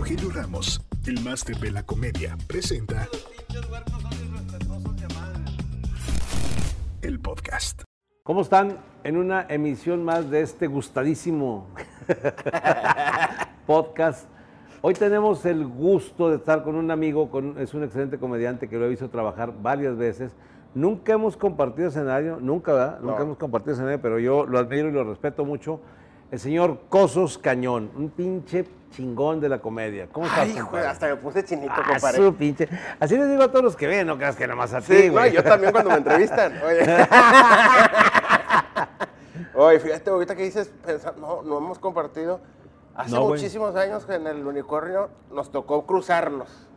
Rogelio Ramos, el máster de la comedia, presenta el podcast. ¿Cómo están? En una emisión más de este gustadísimo podcast. Hoy tenemos el gusto de estar con un amigo, con, es un excelente comediante que lo he visto trabajar varias veces. Nunca hemos compartido escenario, nunca, ¿verdad? Nunca hemos compartido escenario, pero yo lo admiro y lo respeto mucho. El señor Cosos Cañón, un pinche chingón de la comedia. ¿Cómo estás, Ay, compadre? hasta me puse chinito, Ah, compadre. su pinche. Así les digo a todos los que ven, no creas que nomás a ti, Sí, no, güey. yo también cuando me entrevistan. Oye. Oye, fíjate, ahorita que dices, no, no hemos compartido. Hace No, güey. muchísimos años que en el unicornio nos tocó cruzarnos.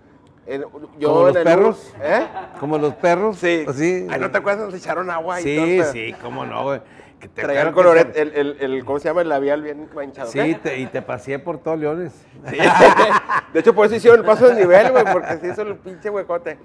En- ¿Como yo los el- perros? ¿Eh? Como los perros. Sí. Sí. Ay, ¿no te acuerdas? Nos echaron agua y Sí, todo. sí, cómo no, güey. Que te- Traía el que el, el, el- ¿cómo se llama? El labial bien manchado. Sí, te- y te pasé por todos leones. Sí. De hecho, por eso hicieron el paso de nivel, güey, porque se hizo el pinche huecote.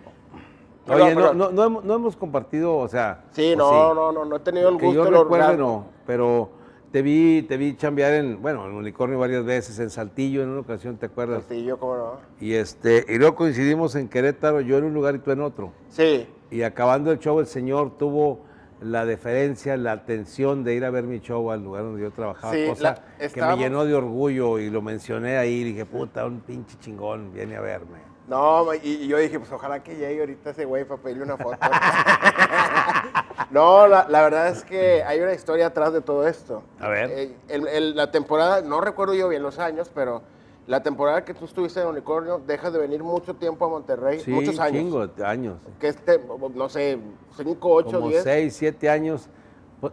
Oye, no, pero- no, no hemos, no hemos compartido, o sea. Sí, pues no, no, no, no he tenido el Que gusto. yo lo recuerde, orgasmo. no, pero te vi, te vi chambear en, bueno, en Unicornio varias veces, en Saltillo en una ocasión, ¿te acuerdas? Yo, cómo no. Y este, y luego coincidimos en Querétaro, yo en un lugar y tú en otro. Sí. Y acabando el show, el señor tuvo la deferencia, la atención de ir a ver mi show al lugar donde yo trabajaba, Sí, cosa la- que me llenó de orgullo y lo mencioné ahí y dije, puta, un pinche chingón, viene a verme. No, y, y yo dije, pues ojalá que llegue ahorita ese güey para pedirle una foto. no, la, la verdad es que hay una historia atrás de todo esto. A ver. Eh, el- el- la temporada, no recuerdo yo bien los años, pero la temporada que tú estuviste en Unicornio, dejas de venir mucho tiempo a Monterrey, Sí, muchos años. chingo años. Que este, no sé, 5, 8, como 10. seis, siete años.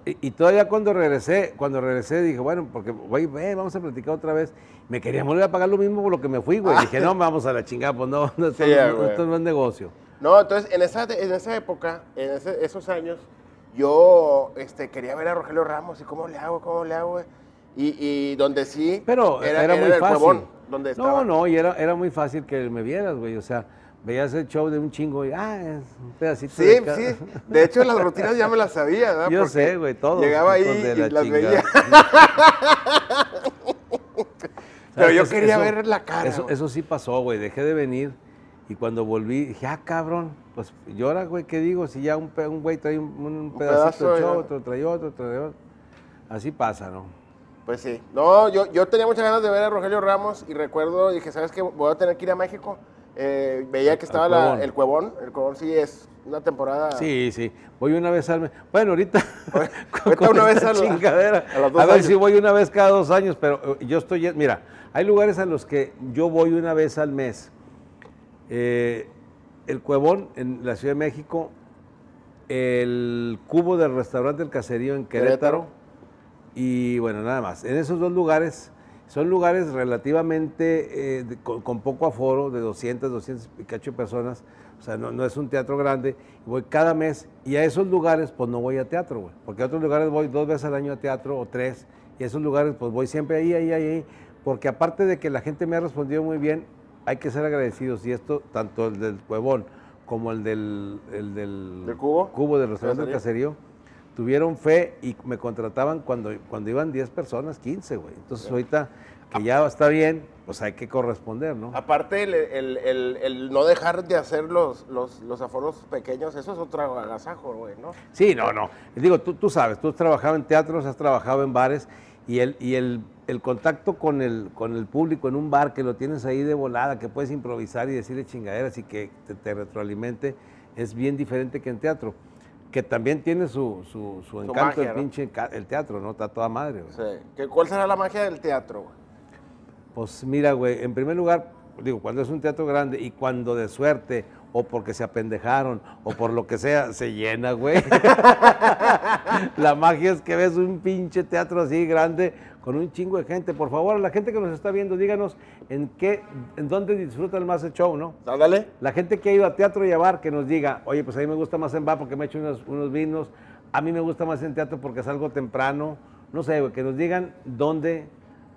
Y, todavía cuando regresé, cuando regresé dije, bueno, porque güey, ve, vamos a platicar otra vez. Me quería volver a pagar lo mismo por lo que me fui, güey. Dije, no, vamos a la chingada, pues no, no, esto, Sí, no, güey. esto no es negocio. No, entonces en esa, en esa época, en ese- esos años, yo este, quería ver a Rogelio Ramos y cómo le hago, cómo le hago. güey. Y, y donde sí, Pero era, muy el fácil. Cuevón, donde estaba. no, no, y era, era muy fácil que me vieras, güey. O sea, veías el show de un chingo y, ah, es un pedacito Sí, de cada- sí. De hecho, las rutinas ya me las sabía, ¿verdad? Yo Porque sé, güey, todo. Llegaba ahí y la las chingada. veía. Pero ¿Sabes yo quería Eso- ver la cara. Eso, eso sí pasó, güey. Dejé de venir y cuando volví dije, ah, cabrón, pues llora, güey, ¿qué digo? Si ya un, un güey trae un, un pedacito pedazo, de show, ya. otro trae otro, trae otro. Así pasa, ¿no? Pues sí. No, yo, yo tenía muchas ganas de ver a Rogelio Ramos y recuerdo, dije, ¿sabes qué? Voy a tener que ir a México. Eh, veía que estaba la- Cuevón. el Cuevón. El Cuevón sí es una temporada. Sí, sí. Voy una vez al mes. Bueno, ahorita. ahorita una vez a la- chingadera. a los dos a ver años. si voy una vez cada dos años, pero eh, yo estoy. Mira, hay lugares a los que yo voy una vez al mes. Eh, el Cuevón en la Ciudad de México, el cubo del restaurante El Caserío en Querétaro, Querétaro. Y bueno, nada más. En esos dos lugares son lugares relativamente eh, de- con, con poco aforo, de 200, 200 y cacho personas, o sea, no, no es un teatro grande. Voy cada mes y a esos lugares pues no voy a teatro, güey, porque a otros lugares voy dos veces al año a teatro o tres, y a esos lugares pues voy siempre ahí, ahí, ahí, ahí, porque aparte de que la gente me ha respondido muy bien, hay que ser agradecidos y esto, tanto el del Huevón como el del, el del ¿Del cubo? cubo del restaurante del Caserío. Tuvieron fe y me contrataban cuando, cuando iban 10 personas, 15, güey. Entonces ahorita que ya está bien, pues hay que corresponder, ¿no? Aparte, el, el- el- el no dejar de hacer los, los, los aforos pequeños, eso es otro agasajo, güey, ¿no? Sí, no, no. Digo, tú, tú sabes, tú has trabajado en teatros, has trabajado en bares y el, y el, el contacto con el, con el público en un bar que lo tienes ahí de volada, que puedes improvisar y decirle chingaderas y que te, te retroalimente, es bien diferente que en teatro. Que también tiene su, su, su encanto magia, el pinche el teatro, ¿no? Está toda madre, güey. Sí. ¿Qué- ¿Cuál será la magia del teatro, güey? Pues mira, güey, en primer lugar, digo, cuando es un teatro grande y cuando de suerte o porque se apendejaron o por lo que sea, se llena, güey. la magia es que ves un pinche teatro así grande con un chingo de gente. Por favor, a la gente que nos está viendo, díganos en qué, en dónde disfrutan más el show, ¿no? Ándale. La gente que ha ido a teatro y a bar, que nos diga, oye, pues a mí me gusta más en bar porque me echo unos, unos vinos, a mí me gusta más en teatro porque salgo temprano, no sé, que nos digan dónde,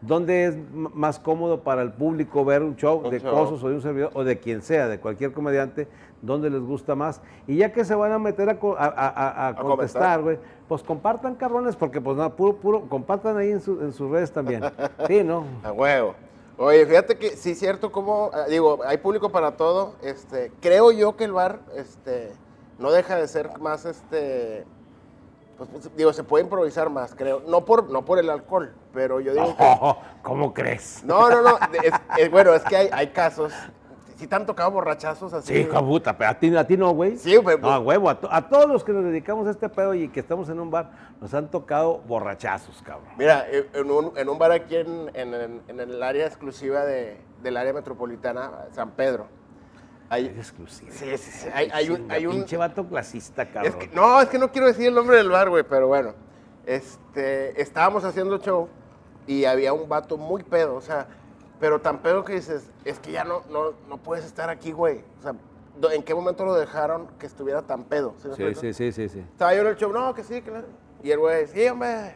dónde es más cómodo para el público ver un show Un de show. Cosos o de un servidor, o de quien sea, de cualquier comediante, dónde les gusta más. Y ya que se van a meter a, a- a- a- contestar, güey, pues compartan, cabrones, porque pues nada, puro, puro, compartan ahí en, su- en sus redes también. Sí, ¿no? A huevo. Oye, fíjate que sí es cierto como, eh, digo, hay público para todo. Este, creo yo que el bar, este, no deja de ser más, este, pues, pues, digo, se puede improvisar más, creo. No por, no por el alcohol, pero yo digo que... Oh, ¿Cómo crees? No, no, no. es- es- bueno, es que hay, hay casos. Sí te han tocado borrachazos así. Sí, hija puta, pero a ti, a ti no, güey. Sí, pero- No, a huevo, a, to- a todos los que nos dedicamos a este pedo y que estamos en un bar, nos han tocado borrachazos, cabrón. Mira, eh, en un, en un bar aquí en, en- el área exclusiva de, del área metropolitana, San Pedro. Hay, Es exclusivo. sí, sí, sí, hay, hay un, hay un, Pinche vato clasista, Es cabrón. que- no, es que no quiero decir el nombre del bar, güey, pero bueno. Este, estábamos haciendo show y había un vato muy pedo, o sea, pero tan pedo que dices, es que ya no, no, no puedes estar aquí, güey. O sea, ¿en qué momento lo dejaron que estuviera tan pedo? ¿Sí Sí, sí, sí, sí, sí. Estaba yo en el show, no, que sí, que no. Y el güey, sí, hombre,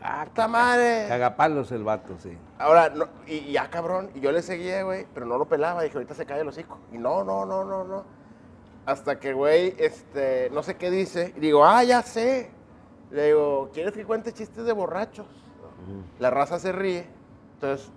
Ah, puta madre. Cagapalos el vato, sí. Ahora, no, y, y ya cabrón, y yo le seguía, güey, pero no lo pelaba, dije, ahorita se cae el hocico. Y no, no, no, no, no. Hasta que, güey, este, no sé qué dice, y digo, ah, ya sé. Le digo, ¿quieres que cuente chistes de borrachos? La raza se ríe, entonces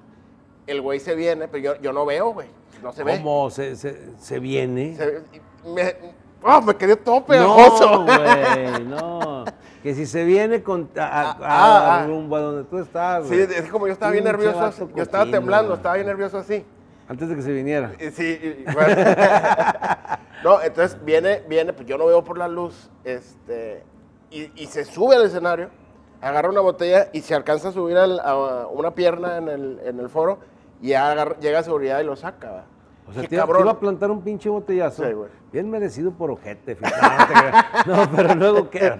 el güey se viene, pero yo, yo no veo, güey, no se ve. ¿Cómo se, se, se viene? Se- y me, ¡Ah, me quedé todo pegajoso. No, güey, no. Que si se viene con, a, a- Ah, ah, ah. rumbo a donde tú estás, Sí, güey. es como yo estaba bien Pinche nervioso, vato así, yo estaba cochino, temblando, güey. estaba bien nervioso así. Antes de que se viniera. Y Sí, y- y bueno. no, entonces viene, viene, pues yo no veo por la luz, este, y, y se sube al escenario, agarra una botella y se alcanza a subir al- a una pierna en el, en el foro y agarra- llega seguridad y lo saca. O sea, te, iba- te cabrón. iba a plantar un pinche botellazo. Sí, güey. Bien merecido por ojete, fíjate. No, pero luego qué.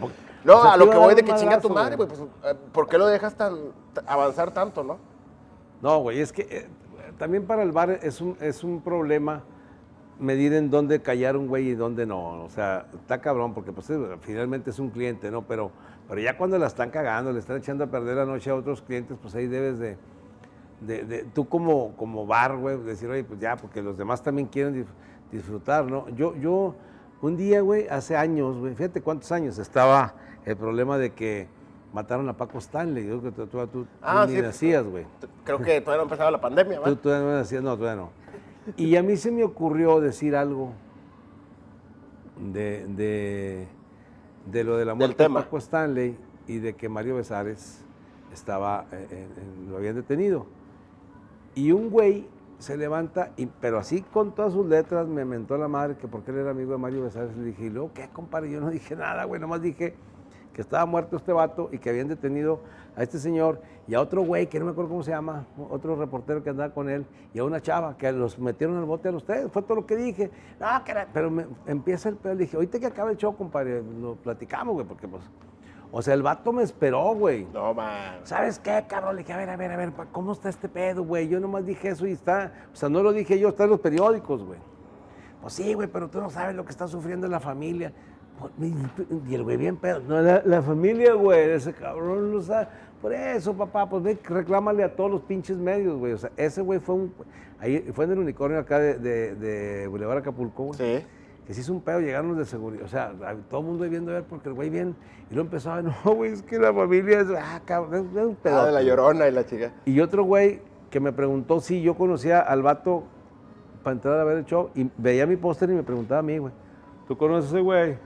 No, O sea, a lo que voy de que chinga tu madre, güey, pues, eh, ¿por qué lo dejas tan, avanzar tanto, no? No, güey, es que eh, también para el bar es un, es un problema medir en dónde callar un güey y dónde no. O sea, está cabrón porque pues, eh, finalmente es un cliente, ¿no? Pero, pero ya cuando la están cagando, le están echando a perder la noche a otros clientes, pues ahí debes de... de- de- tú como, como bar, güey, decir, oye, pues ya, porque los demás también quieren disfrutar, ¿no? Yo, yo, un día, güey, hace años, güey, fíjate cuántos años, estaba el problema de que mataron a Paco Stanley. Yo creo que tú, tú, tú Ah, ni sí. nacías, güey. Creo que todavía no empezaba la pandemia, ¿va? Tú todavía no nacías, no, todavía no. Y a mí se me ocurrió decir algo de, de, de lo de la muerte de. Paco Stanley y de que Mario Besares estaba, eh, en- lo habían detenido. Y un güey se levanta, y, pero así con todas sus letras me mentó la madre que porque él era amigo de Mario Besares. Le dije, ¿y luego qué, compadre? Yo no dije nada, güey, nomás dije que estaba muerto este vato y que habían detenido a este señor y a otro güey, que no me acuerdo cómo se llama, otro reportero que andaba con él, y a una chava que los metieron al bote a tres. Fue todo lo que dije. No, era- pero me- empieza el pedo. Le dije, ahorita que acabe el show, compadre, lo platicamos, güey, porque pues. O sea, el vato me esperó, güey. No, man. ¿Sabes qué, cabrón? Le dije, a ver, a ver, a ver, ¿cómo está este pedo, güey? Yo nomás dije eso y está, o sea, no lo dije yo, está en los periódicos, güey. Pues sí, güey, pero tú no sabes lo que está sufriendo la familia. Pues, Y el güey bien pedo. No, la, la familia, güey, ese cabrón lo sabe. Por eso, papá, pues ve, reclámale a todos los pinches medios, güey. O sea, ese güey fue un, ahí, fue en el unicornio acá de, de, de Boulevard Acapulco, güey Sí. Que se hizo un pedo, llegaron los de seguridad, o sea, todo el mundo viendo a ver porque el güey bien, y luego empezó a, no, güey, es que la familia es, ah, cabrón, es, es un pedo. Ah, de la llorona y la chica. Y otro güey que me preguntó si yo conocía al vato para entrar a ver el show, y veía mi póster y me preguntaba a mí, güey, ¿tú conoces a ese güey?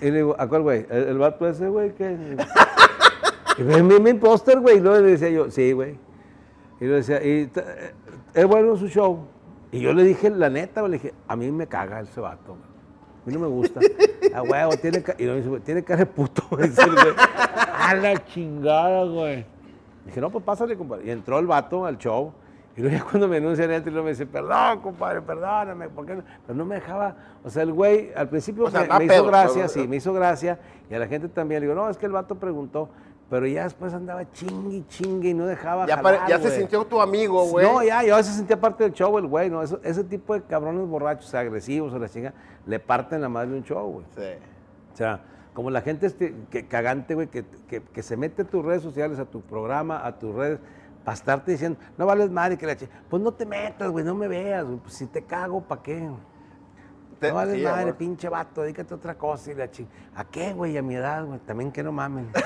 Y le digo, ¿a cuál güey? ¿El, el vato ese, güey? ¿Qué? Y ve mi, mi póster, güey, y luego le decía yo, sí, güey. Y le decía, y eh, es bueno su show. Y yo le dije, la neta, le dije, a mí me caga ese vato. A mí no me gusta. A huevo, tiene y luego dice, tiene cara de puto, dice. A la chingada, güey. Dije, no, pues pásale, compadre. Y entró el vato al show. Y luego ya cuando me anuncian luego me dice, perdón, compadre, perdóname, ¿por qué no? Pero no me dejaba, o sea, el güey al principio O sea, me, hizo gracia, pero- sí, me hizo gracia. Y a la gente también le digo, no, es que el vato preguntó. Pero ya después andaba chingue y chingue y no dejaba Ya, jalar, ya se sintió tu amigo, güey. No, ya, ya se sentía parte del show el güey, ¿no? Eso- ese tipo de cabrones borrachos, agresivos o la chinga, le parten la madre de un show, güey. Sí. O sea, como la gente este, que, cagante, güey, que, que- que se mete a tus redes sociales, a tu programa, a tus redes, para estarte diciendo, no vales madre que la chi-". Pues no te metas, güey, no me veas, güey. Pues si te cago, ¿para qué? Te- no vales sí, madre, amor. pinche vato, dedícate a otra cosa y la chi. ¿A qué, güey? A mi edad, güey. También que no mamen.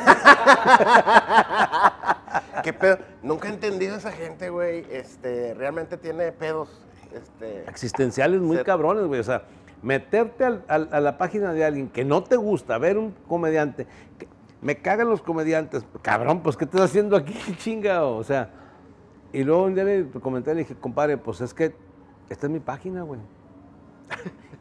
¿Qué pedo? Nunca he entendido a esa gente, güey. Este, realmente tiene pedos. Este, Existenciales muy Ser- cabrones, güey. O sea, meterte al- al- a la página de alguien que no te gusta, ver un comediante. que- me cagan los comediantes. Cabrón, pues, ¿qué estás haciendo aquí, chinga? O sea, y luego un día le comenté, le dije, compadre, pues es que esta es mi página, güey.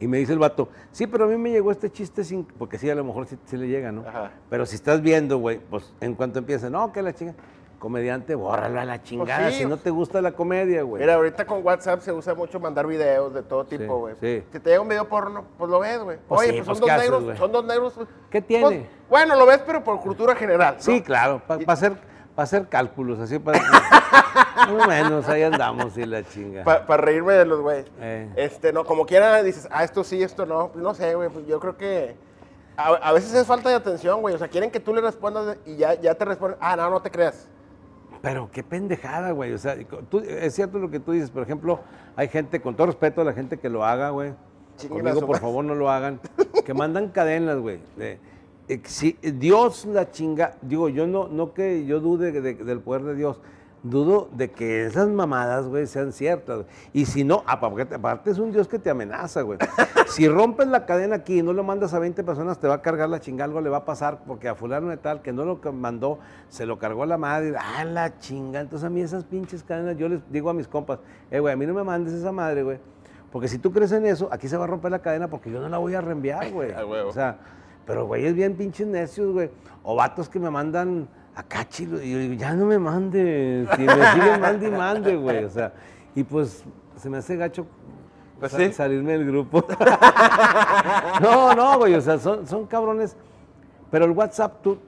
Y me dice el vato, sí, pero a mí me llegó este chiste sin. Porque sí, a lo mejor sí, sí le llega, ¿no? Ajá. Pero si estás viendo, güey, pues en cuanto empieza, no, que la chinga. Comediante, bórralo a la chingada. sí, si no te gusta la comedia, güey. Mira, ahorita con WhatsApp se usa mucho mandar videos de todo tipo, güey. sí. Si te llega un video porno, pues lo ves, güey. Pues Oye, pues pues, son ¿qué dos negros, son dos negros. ¿Qué Pues, tiene? bueno, lo ves, pero por cultura general. ¿no? Sí, claro, para hacer, pa hacer cálculos, así para... Más o menos, ahí andamos y la chinga. Para reírme de los güeyes. Eh. Este, no, como quiera dices, ah, esto sí, esto no. No sé, güey. Pues yo creo que a, a veces es falta de atención, güey. O sea, quieren que tú le respondas y ya, ya te responden, ah, no, no te creas. Pero qué pendejada, güey. O sea, tú- es cierto lo que tú dices. Por ejemplo, hay gente, con todo respeto a la gente que lo haga, güey. Conmigo, por favor, no lo hagan. Que mandan cadenas, güey. eh, si Dios la chinga. Digo, yo no, no que yo dude de- del poder de Dios. Dudo de que esas mamadas, güey, sean ciertas. güey. Y si no, aparte, es un Dios que te amenaza, güey. Si rompes la cadena aquí y no lo mandas a 20 personas, te va a cargar la chinga, algo le va a pasar, porque a fulano de tal, que no lo mandó, se lo cargó la madre, ah, la chinga. Entonces a mí esas pinches cadenas, yo les digo a mis compas, eh, güey, a mí no me mandes esa madre, güey. Porque si tú crees en eso, aquí se va a romper la cadena porque yo no la voy a reenviar, güey. A. O sea, pero güey, es bien pinches necios, güey. O vatos que me mandan acá chilo. Y yo digo, ya no me mandes. Y me siguen mande y mande, güey. O sea, y pues se me hace gacho Pues sí. salirme del grupo. no, no, güey. O sea, son, son cabrones. Pero el WhatsApp, tú,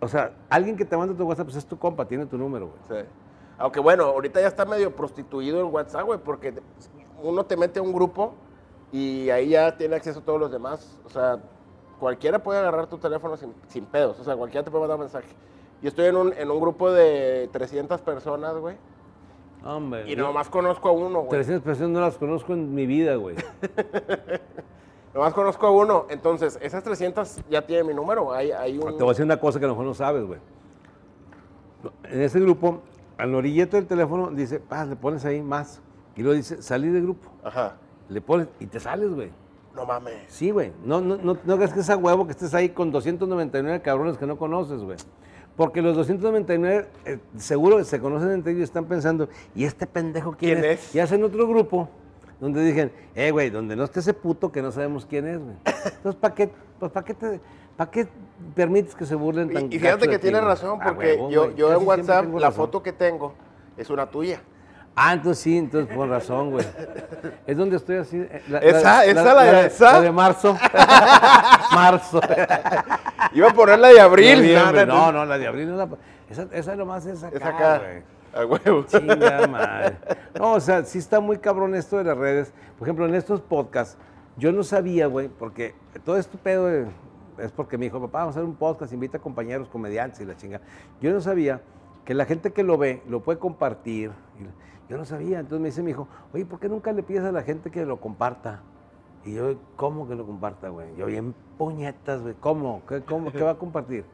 o sea, alguien que te manda tu WhatsApp, pues es tu compa, tiene tu número, güey. Sí. Aunque bueno, ahorita ya está medio prostituido el WhatsApp, güey, porque uno te mete a un grupo y ahí ya tiene acceso a todos los demás. O sea, cualquiera puede agarrar tu teléfono sin, sin pedos. O sea, cualquiera te puede mandar mensaje. Yo estoy en un, en un grupo de 300 personas, güey, Hombre. y nomás conozco a uno, güey. 300 personas no las conozco en mi vida, güey. Nomás conozco a uno. Entonces, esas 300 ya tienen mi número. Hay, hay un... Te voy a decir una cosa que a lo mejor no sabes, güey. En ese grupo, al orillete del teléfono, dice, ah, le pones ahí más. Y luego dice, salir del grupo. Ajá. Le pones y te sales, güey. No mames. Sí, güey. No, no, no, no creas que es a huevo que estés ahí con 299 cabrones que no conoces, güey. Porque los 299 eh, seguro se conocen entre ellos y están pensando, ¿y este pendejo quién, ¿Quién es? es? Y hacen otro grupo donde dicen, eh, güey, donde no esté ese puto que no sabemos quién es, güey. Entonces, ¿para qué, pues, ¿para qué, te- pa' qué permites que se burlen tan Y, y fíjate que ti, tienes razón, porque yo, yo en WhatsApp, la razón. foto que tengo es una tuya. Ah, entonces sí, entonces con razón, güey. Es donde estoy así. eh, la- Esa, esa, la de de- esa. la de marzo. marzo. Iba a poner la de abril. No, No, no, la de abril no la. Esa, esa nomás es acá. Es acá. güey. A huevo. Chinga madre. No, o sea, sí está muy cabrón esto de las redes. Por ejemplo, en estos podcasts, yo no sabía, güey, porque todo este pedo de- es porque me dijo, papá, vamos a hacer un podcast, invita a compañeros comediantes y la chinga. Yo no sabía que la gente que lo ve lo puede compartir. Y Yo no sabía. Entonces me dice mi hijo, oye, ¿por qué nunca le pides a la gente que lo comparta? Y yo, ¿cómo que lo comparta, güey? Yo bien puñetas, güey. ¿Cómo? ¿Qué, cómo? ¿Qué va a compartir?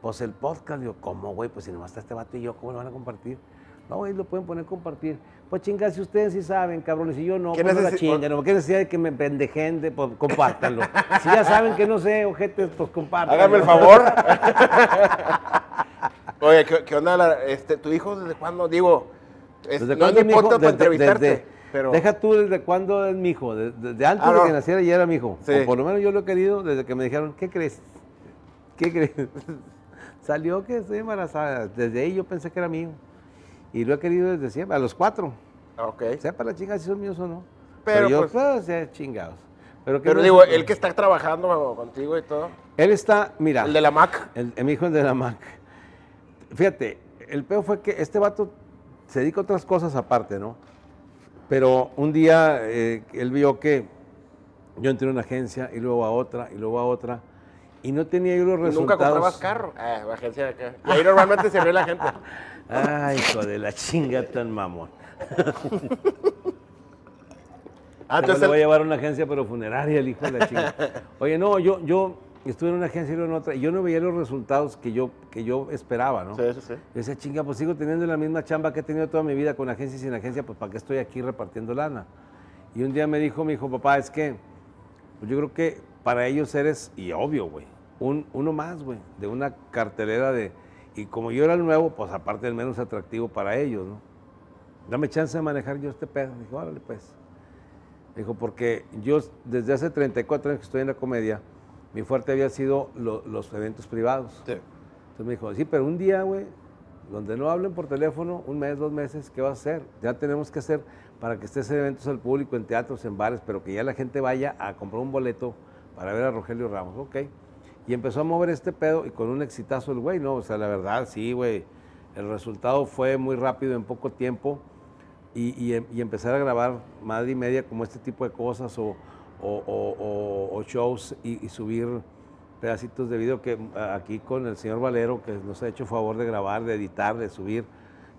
Pues el podcast. Digo, ¿cómo, güey? Pues si nomás está este vato y yo, ¿cómo lo van a compartir? No, güey, lo pueden poner compartir. Pues chingas, si ustedes sí saben, cabrones, y yo no, ¿Qué pues la no, ¿qué necesidad de que me pendejen? De, pues compártanlo. si ya saben que no sé, ojetes, pues compártanlo. Hágame el favor. Oye, ¿qué, qué onda? la- este, ¿Tu hijo desde cuándo? Digo, es, ¿Desde no es cuándo mi hijo? para Desde- entrevistarte, desde- pero... Deja tú desde cuándo es mi hijo. de- Desde antes Ah, de no. que naciera ya era mi hijo. Sí. O por lo menos yo lo he querido desde que me dijeron, ¿qué crees? ¿Qué crees? Salió que estoy embarazada. Desde ahí yo pensé que era mío. Y lo he querido desde siempre, a los cuatro. Ah, Ok. Sepa la chinga si son míos o no. Pero, yo, pues- pues, ya chingados. Pero, ¿qué Pero digo, él que está trabajando contigo y todo. Él está, mira. El de la Mac. El, el- mi hijo el de la Mac. Fíjate, el peo fue que este vato se dedica a otras cosas aparte, ¿no? Pero un día eh, él vio que yo entré a una agencia y luego a otra y luego a otra y no tenía yo los resultados. nunca comprabas carro. Ah, la agencia de acá. Y ahí normalmente se ve la gente. Ay, hijo de la chinga tan mamón. Ah, Entonces le voy a llevar a una agencia pero funeraria el hijo de la chinga. Oye, no, yo, yo estuve en una agencia y luego en otra, y yo no veía los resultados que yo, que yo esperaba, ¿no? Sí, sí, sí. Yo decía, chinga, pues sigo teniendo la misma chamba que he tenido toda mi vida con agencia y sin agencia, pues ¿para qué estoy aquí repartiendo lana? Y un día me dijo mi hijo, papá, es que pues yo creo que para ellos eres, y obvio, güey, un, uno más, güey, de una cartelera de... Y como yo era el nuevo, pues aparte el menos atractivo para ellos, ¿no? Dame chance de manejar yo este pedo. Dijo, órale, pues. Dijo, porque yo desde hace 34 años que estoy en la comedia, mi fuerte había sido lo- los eventos privados. Sí. Entonces me dijo, sí, pero un día, güey, donde no hablen por teléfono, un mes, dos meses, ¿qué vas a hacer? Ya tenemos que hacer para que estés en eventos al público, en teatros, en bares, pero que ya la gente vaya a comprar un boleto para ver a Rogelio Ramos, ok. Y empezó a mover este pedo y con un exitazo el güey, ¿no? O sea, la verdad, sí, güey, el resultado fue muy rápido en poco tiempo y, y em- y empezar a grabar madre y media como este tipo de cosas o, o- o- o- shows y, y subir pedacitos de video que aquí con el señor Valero, que nos ha hecho favor de grabar, de editar, de subir,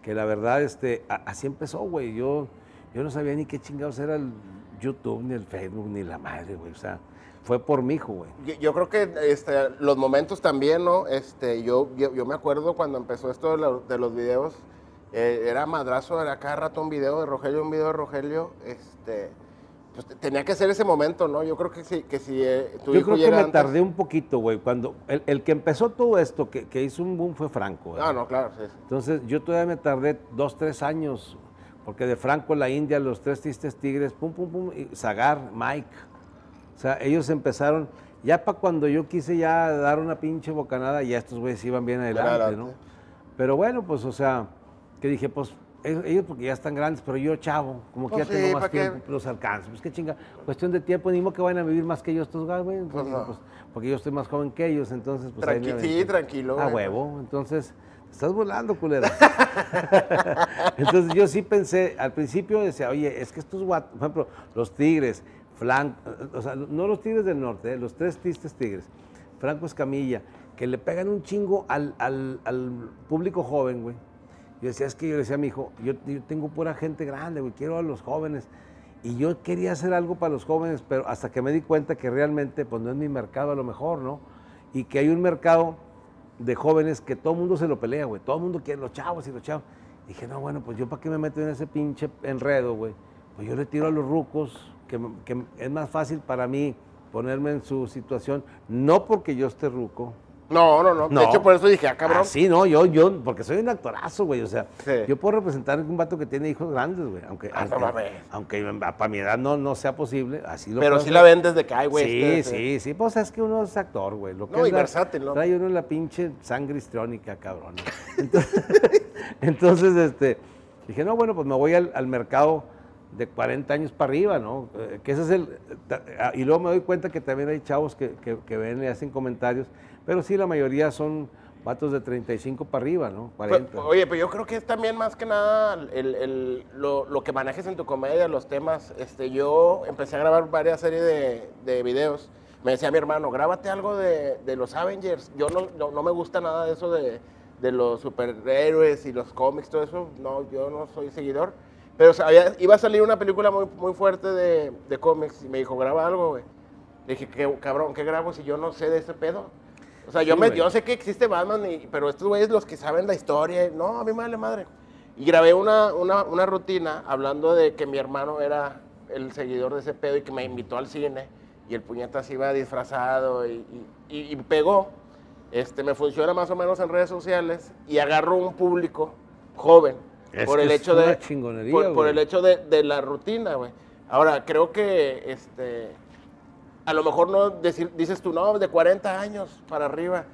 que la verdad, este, así empezó, güey. Yo, yo no sabía ni qué chingados era el YouTube, ni el Facebook, ni la madre, güey. O sea, fue por mi hijo, güey. Yo, creo que este, los momentos también, ¿no? Este, yo, yo, yo me acuerdo cuando empezó esto de, de los videos, eh, era madrazo, era cada rato un video de Rogelio, un video de Rogelio, este, pues te- tenía que ser ese momento, ¿no? Yo creo que si, que si eh, tu Yo hijo creo que me antes- tardé un poquito, güey. Cuando el, el que empezó todo esto, que, que hizo un boom, fue Franco. güey. Ah, no, claro, sí. sí. Entonces yo todavía me tardé dos, tres años, porque de Franco, la India, los tres tristes tigres, pum, pum, pum, y Zagar, Mike. O sea, ellos empezaron, ya para cuando yo quise ya dar una pinche bocanada, ya estos güeyes iban bien adelante, adelante. ¿no? Pero bueno, pues, o sea, que dije, pues, ellos ellos porque ya están grandes, pero yo chavo, como que Pues ya sí, tengo más ¿pa' qué? tiempo, los alcanzo. Pues qué chinga, cuestión de tiempo, ni modo que vayan a vivir más que yo estos güeyes, Pues no. pues, porque yo estoy más joven que ellos, entonces, pues ahí Tranqui- sí, aventé. tranquilo, A güey. huevo, entonces, te estás volando, culera. entonces yo sí pensé, al principio decía, oye, es que estos guatos, por ejemplo, los tigres, Flan, o sea, no los tigres del norte, eh, los tres tristes tigres, Franco Escamilla, que le pegan un chingo al, al- al público joven, güey. Yo decía, es que yo decía a mi hijo, yo, yo tengo pura gente grande, güey, quiero a los jóvenes. Y yo quería hacer algo para los jóvenes, pero hasta que me di cuenta que realmente, pues no es mi mercado a lo mejor, ¿no? Y que hay un mercado de jóvenes que todo el mundo se lo pelea, güey. Todo el mundo quiere los chavos y los chavos. Dije, no, bueno, pues yo para qué me meto en ese pinche enredo, güey. Pues yo le tiro a los rucos, que, que es más fácil para mí ponerme en su situación, no porque yo esté ruco. No, no, no, De No. hecho, por eso dije, ah, cabrón. Ah, sí, no, yo, yo, porque soy un actorazo, güey. O sea, Sí. yo puedo representar un vato que tiene hijos grandes, güey. Aunque, Ah, no aunque, mames. aunque para mi edad no, no sea posible, así lo Pero sí la ven desde que hay, güey. Sí, este, sí, sí, pues es que uno es actor, güey. Lo que No, es y la- versátil, ¿no? Trae uno la pinche sangre histriónica, cabrón. Entonces, entonces, este, dije, no, bueno, pues me voy al, al mercado de 40 años para arriba, ¿no? Eh, que ese es el... ah, Y luego me doy cuenta que también hay chavos que, que, que ven y hacen comentarios, pero sí, la mayoría son vatos de 35 para arriba, ¿no? Pues, 40. oye, pero yo creo que es también más que nada el, el- lo, lo que manejes en tu comedia, los temas. Este, yo empecé a grabar varias series de, de videos. Me decía mi hermano, grábate algo de, de los Avengers. Yo no, no, no me gusta nada de eso de, de los superhéroes y los cómics, todo eso. No, yo no soy seguidor. Pero sabía- iba a salir una película muy, muy fuerte de, de cómics y me dijo, graba algo, güey. Le dije, ¿qué, cabrón, ¿qué grabo si yo no sé de ese pedo? O sea, yo, me, yo sé que existe Batman, y- pero estos güeyes los que saben la historia, no, a mí me vale madre. Y grabé una, una, una rutina hablando de que mi hermano era el seguidor de ese pedo y que me invitó al cine y el puñetas iba disfrazado y, y- pegó. Este, me funciona más o menos en redes sociales y agarro un público joven Es por el es hecho una de por, por el hecho de, de la rutina, güey. Ahora, creo que este a lo mejor no decir, dices tú, no, de 40 años para arriba.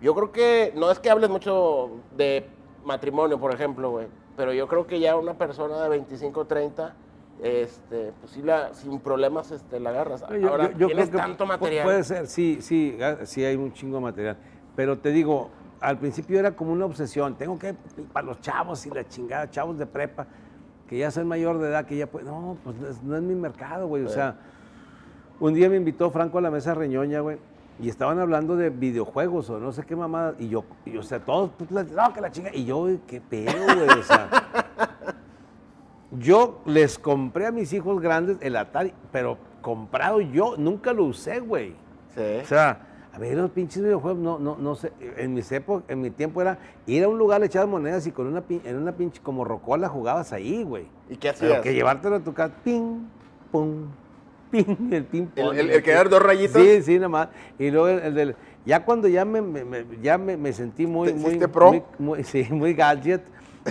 Yo creo que no es que hables mucho de matrimonio, por ejemplo, güey, pero yo creo que ya una persona de 25, 30, este, pues sí, la, sin problemas este, la agarras. Yo- Ahora, yo- yo tienes creo que tanto material. Puede ser, sí, sí, ah, sí hay un chingo de material. Pero te digo, al principio era como una obsesión. Tengo que, para los chavos y la chingada, chavos de prepa, que ya son mayor de edad, que ya. No, pues no es, no es mi mercado, güey. O sea, un día me invitó Franco a la mesa reñoña, güey. Y estaban hablando de videojuegos o no sé qué mamada. Y yo, y, o sea, todos, pues, no, que la chinga. Y yo, güey, qué pedo, güey. O sea, yo les compré a mis hijos grandes el Atari, pero comprado yo, nunca lo usé, güey. Sí. O sea, A mí los pinches videojuegos, no, no, no sé, en mis épocas, en mi tiempo era ir a un lugar, le echabas monedas y con una, en una pinche como rocola jugabas ahí, güey. ¿Y qué Pero hacías? que llevártelo a tu casa, ping, pum, ping, el ping pong. el- el que dar dos rayitas. Sí, sí, nada más. Y luego el, el del, ya cuando ya me, me- me- ya me, me sentí muy, ¿Te muy, pro? muy- muy- sí, muy gadget,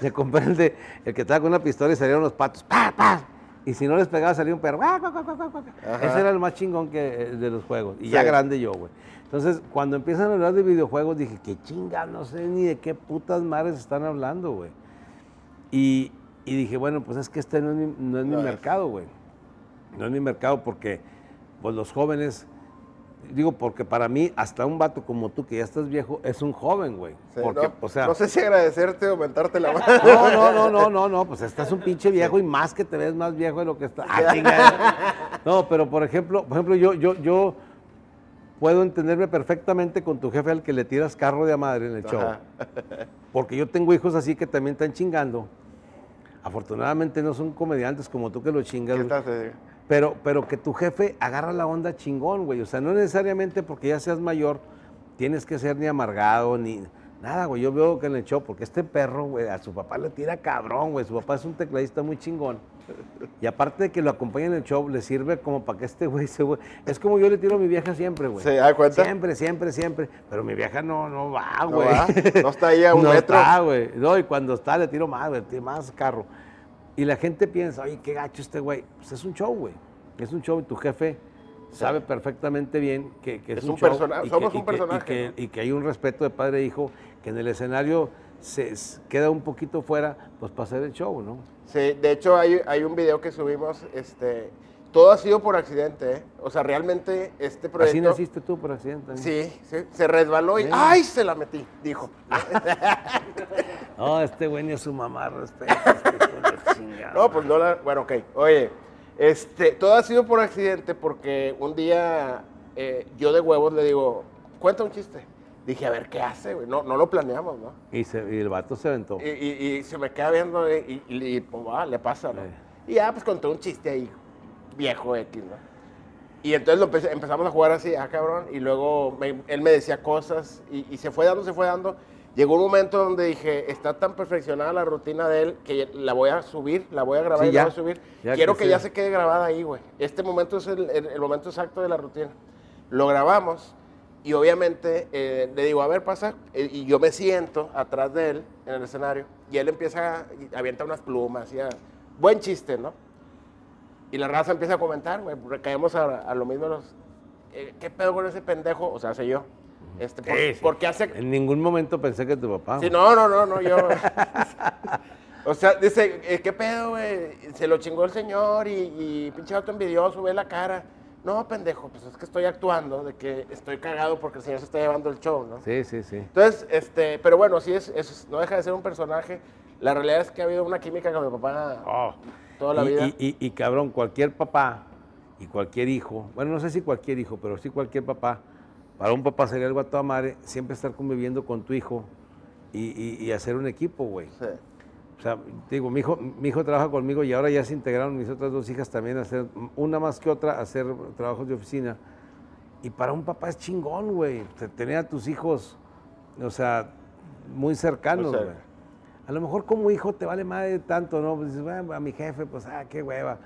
me compré el de, el que estaba con una pistola y salieron los patos, pa, pa. Y si no les pegaba salía un perro. guac, guac, guac. Ajá. Ese era el más chingón que, eh, de los juegos. Y Sí. ya grande yo, güey. Entonces, cuando empiezan a hablar de videojuegos, dije, qué chinga, no sé ni de qué putas madres están hablando, güey. Y, y dije, bueno, pues es que este no es mi, no es mi No es. mercado, güey. No es mi mercado porque, pues los jóvenes, digo, porque para mí, hasta un vato como tú, que ya estás viejo, es un joven, güey. Sí, porque, no, o sea, no sé si agradecerte o mentarte la mano. no, no, no, no, no, no, pues estás un pinche viejo y más que te ves más viejo de lo que está. Ah. No, pero por ejemplo, por ejemplo, yo, yo, yo puedo entenderme perfectamente con tu jefe al que le tiras carro de a madre en el show. Porque yo tengo hijos así que también están chingando. Afortunadamente no son comediantes como tú que lo chingas. ¿Qué estás, eh? Pero, pero que tu jefe agarra la onda chingón, güey. O sea, no necesariamente porque ya seas mayor tienes que ser ni amargado ni nada, güey. Yo veo que en el show, porque este perro, güey, a su papá le tira cabrón, güey. Su papá es un tecladista muy chingón. Y aparte de que lo acompaña en el show, le sirve como para que este güey se... güey- Es como yo le tiro a mi vieja siempre, güey. ¿Se da cuenta? Siempre, siempre, siempre. Pero mi vieja no, no va, No güey. va, no está ahí a un no metro. está, güey. No, y cuando está le tiro más, güey, más carro. Y la gente piensa, oye, qué gacho este güey. Pues es un show, güey. Es un show y tu jefe sabe perfectamente bien que, que es, Es un, un show. persona- y somos que- un y que- personaje, Y que, ¿no? y que hay un respeto de padre e hijo que en el escenario se queda un poquito fuera, pues para hacer el show, ¿no? Sí, de hecho hay, hay un video que subimos, este, todo ha sido por accidente, ¿eh? O sea, realmente este Así proyecto... naciste tú por accidente. ¿no? Sí, sí, se resbaló y Sí. ¡ay! Se la metí, dijo. No, este güey ni a su mamá respeta. este. No, pues no la. Bueno, ok. Oye, este, todo ha sido por accidente porque un día eh, yo de huevos le digo, cuenta un chiste. Dije, a ver qué hace, güey. No, no lo planeamos, ¿no? Y, se- y el vato se aventó. Y, y- y se me queda viendo eh, y, y- pues, va, le pasa, ¿no? Y ya, pues conté un chiste ahí, viejo X, ¿no? Y entonces lo empecé- empezamos a jugar así, ah, cabrón. Y luego me- él me decía cosas y, y se fue dando, se fue dando. Llegó un momento donde dije, está tan perfeccionada la rutina de él que la voy a subir, la voy a grabar Sí, y ya. la voy a subir. Quiero que que ya se quede grabada ahí, güey. Este momento es el, el- el momento exacto de la rutina. Lo grabamos y obviamente eh, le digo, a ver, pasa. eh, Y yo me siento atrás de él en el escenario y él empieza, a, avienta unas plumas y a- buen chiste, ¿no? Y la raza empieza a comentar, güey, caemos a, a lo mismo los... eh, ¿Qué pedo con ese pendejo? O sea, sé yo. Este, por, Sí, sí. porque hace... En ningún momento pensé que tu papá. Sí, no, no, no, no, yo... o sea, dice, eh, ¿qué pedo, güey? Se lo chingó el señor y, y pinche vato envidioso, ve la cara. No, pendejo, pues es que estoy actuando de que estoy cagado porque el señor se está llevando el show, ¿no? Sí, sí, sí. Entonces, este, pero bueno, sí es, es- no deja de ser un personaje. La realidad es que ha habido una química con mi papá Oh. toda la y, vida. Y, y- y, cabrón, cualquier papá y cualquier hijo, bueno, no sé si cualquier hijo, pero sí cualquier papá, para un papá sería algo a toda madre, siempre estar conviviendo con tu hijo y, y- y hacer un equipo, güey. Sí. O sea, te digo, mi hijo, mi hijo trabaja conmigo y ahora ya se integraron mis otras dos hijas también a hacer, una más que otra, a hacer trabajos de oficina. Y para un papá es chingón, güey. te- Tener a tus hijos, o sea, muy cercanos, güey. A lo mejor como hijo te vale madre tanto, ¿no? Pues dices, bueno, a mi jefe, pues, ah, qué hueva.